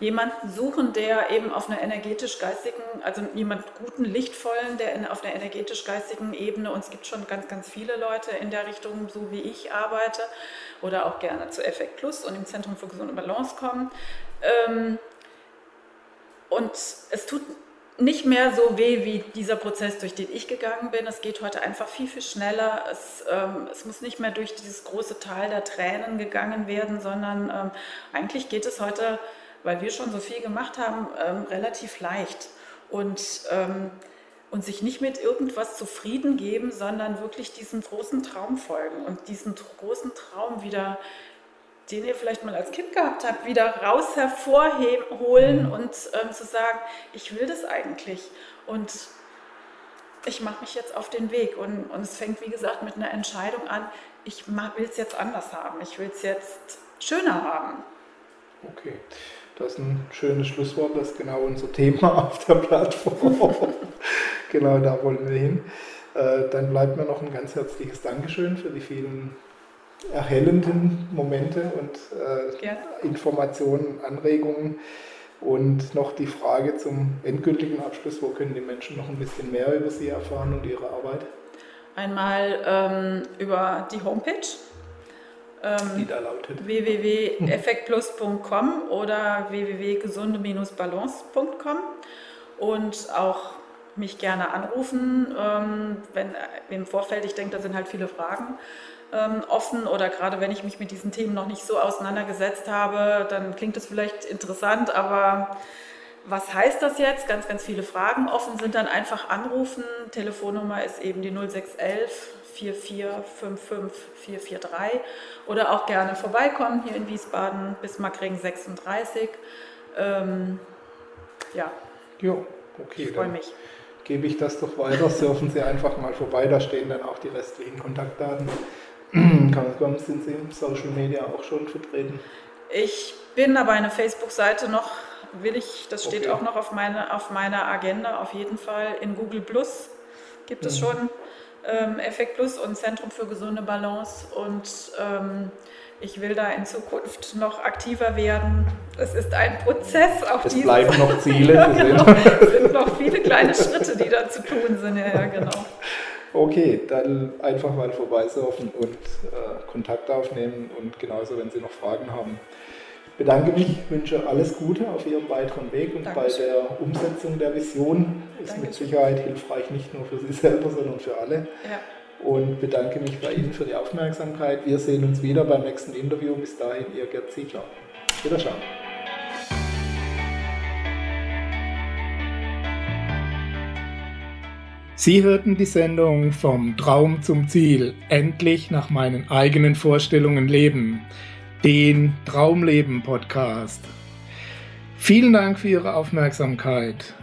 jemanden suchen, der eben auf einer energetisch-geistigen, also jemand guten, lichtvollen, der in, auf einer energetisch-geistigen Ebene, und es gibt schon ganz, ganz viele Leute in der Richtung, so wie ich arbeite, oder auch gerne zu Effekt Plus und im Zentrum für gesunde Balance kommen, ähm, und es tut nicht mehr so weh wie dieser Prozess, durch den ich gegangen bin. Es geht heute einfach viel, viel schneller. Es, ähm, es muss nicht mehr durch dieses große Tal der Tränen gegangen werden, sondern ähm, eigentlich geht es heute, weil wir schon so viel gemacht haben, ähm, relativ leicht. Und ähm, und sich nicht mit irgendwas zufrieden geben, sondern wirklich diesem großen Traum folgen und diesen großen Traum wieder, den ihr vielleicht mal als Kind gehabt habt, wieder raus hervorholen mhm. und ähm, zu sagen, ich will das eigentlich und ich mache mich jetzt auf den Weg und, und es fängt, wie gesagt, mit einer Entscheidung an, ich will es jetzt anders haben, ich will es jetzt schöner haben. Okay, das ist ein schönes Schlusswort, das ist genau unser Thema auf der Plattform. genau da wollen wir hin. Äh, dann bleibt mir noch ein ganz herzliches Dankeschön für die vielen erhellenden Momente und äh, Informationen, Anregungen. Und noch die Frage zum endgültigen Abschluss, wo können die Menschen noch ein bisschen mehr über Sie erfahren und Ihre Arbeit? Einmal ähm, über die Homepage ähm, die da lautet www.effektplus.com oder www.gesunde-balance.com und auch mich gerne anrufen, ähm, wenn im Vorfeld, ich denke, da sind halt viele Fragen ähm, offen oder gerade wenn ich mich mit diesen Themen noch nicht so auseinandergesetzt habe, dann klingt das vielleicht interessant, aber was heißt das jetzt? Ganz, ganz viele Fragen offen sind, dann einfach anrufen. Telefonnummer ist eben die 0611 4455 443 oder auch gerne vorbeikommen hier in Wiesbaden, Bismarckring 36. Ähm, ja. Jo, okay. Ich freue mich. Gebe ich das doch weiter, surfen Sie einfach mal vorbei, da stehen dann auch die restlichen Kontaktdaten. sind Sie im Social Media auch schon vertreten? Ich bin aber eine Facebook-Seite noch, will ich, das steht okay. auch noch auf, meine, auf meiner Agenda, auf jeden Fall. In Google Plus gibt es mhm. schon ähm, Effekt Plus und Zentrum für gesunde Balance und ähm, ich will da in Zukunft noch aktiver werden. Es ist ein Prozess. Auch es bleiben noch Ziele. ja, genau. Es sind noch viele kleine Schritte, die da zu tun sind. Ja, ja genau. Okay, dann einfach mal vorbeisurfen und äh, Kontakt aufnehmen und genauso, wenn Sie noch Fragen haben, bedanke mich, wünsche alles Gute auf Ihrem weiteren Weg und Dankeschön. bei der Umsetzung der Vision ist Dankeschön. mit Sicherheit hilfreich, nicht nur für Sie selber, sondern für alle. Ja. Und bedanke mich bei Ihnen für die Aufmerksamkeit. Wir sehen uns wieder beim nächsten Interview. Bis dahin, Ihr Gerd Ziegler. Wiederschauen. Sie hörten die Sendung Vom Traum zum Ziel, endlich nach meinen eigenen Vorstellungen leben den Traumleben Podcast. Vielen Dank für Ihre Aufmerksamkeit.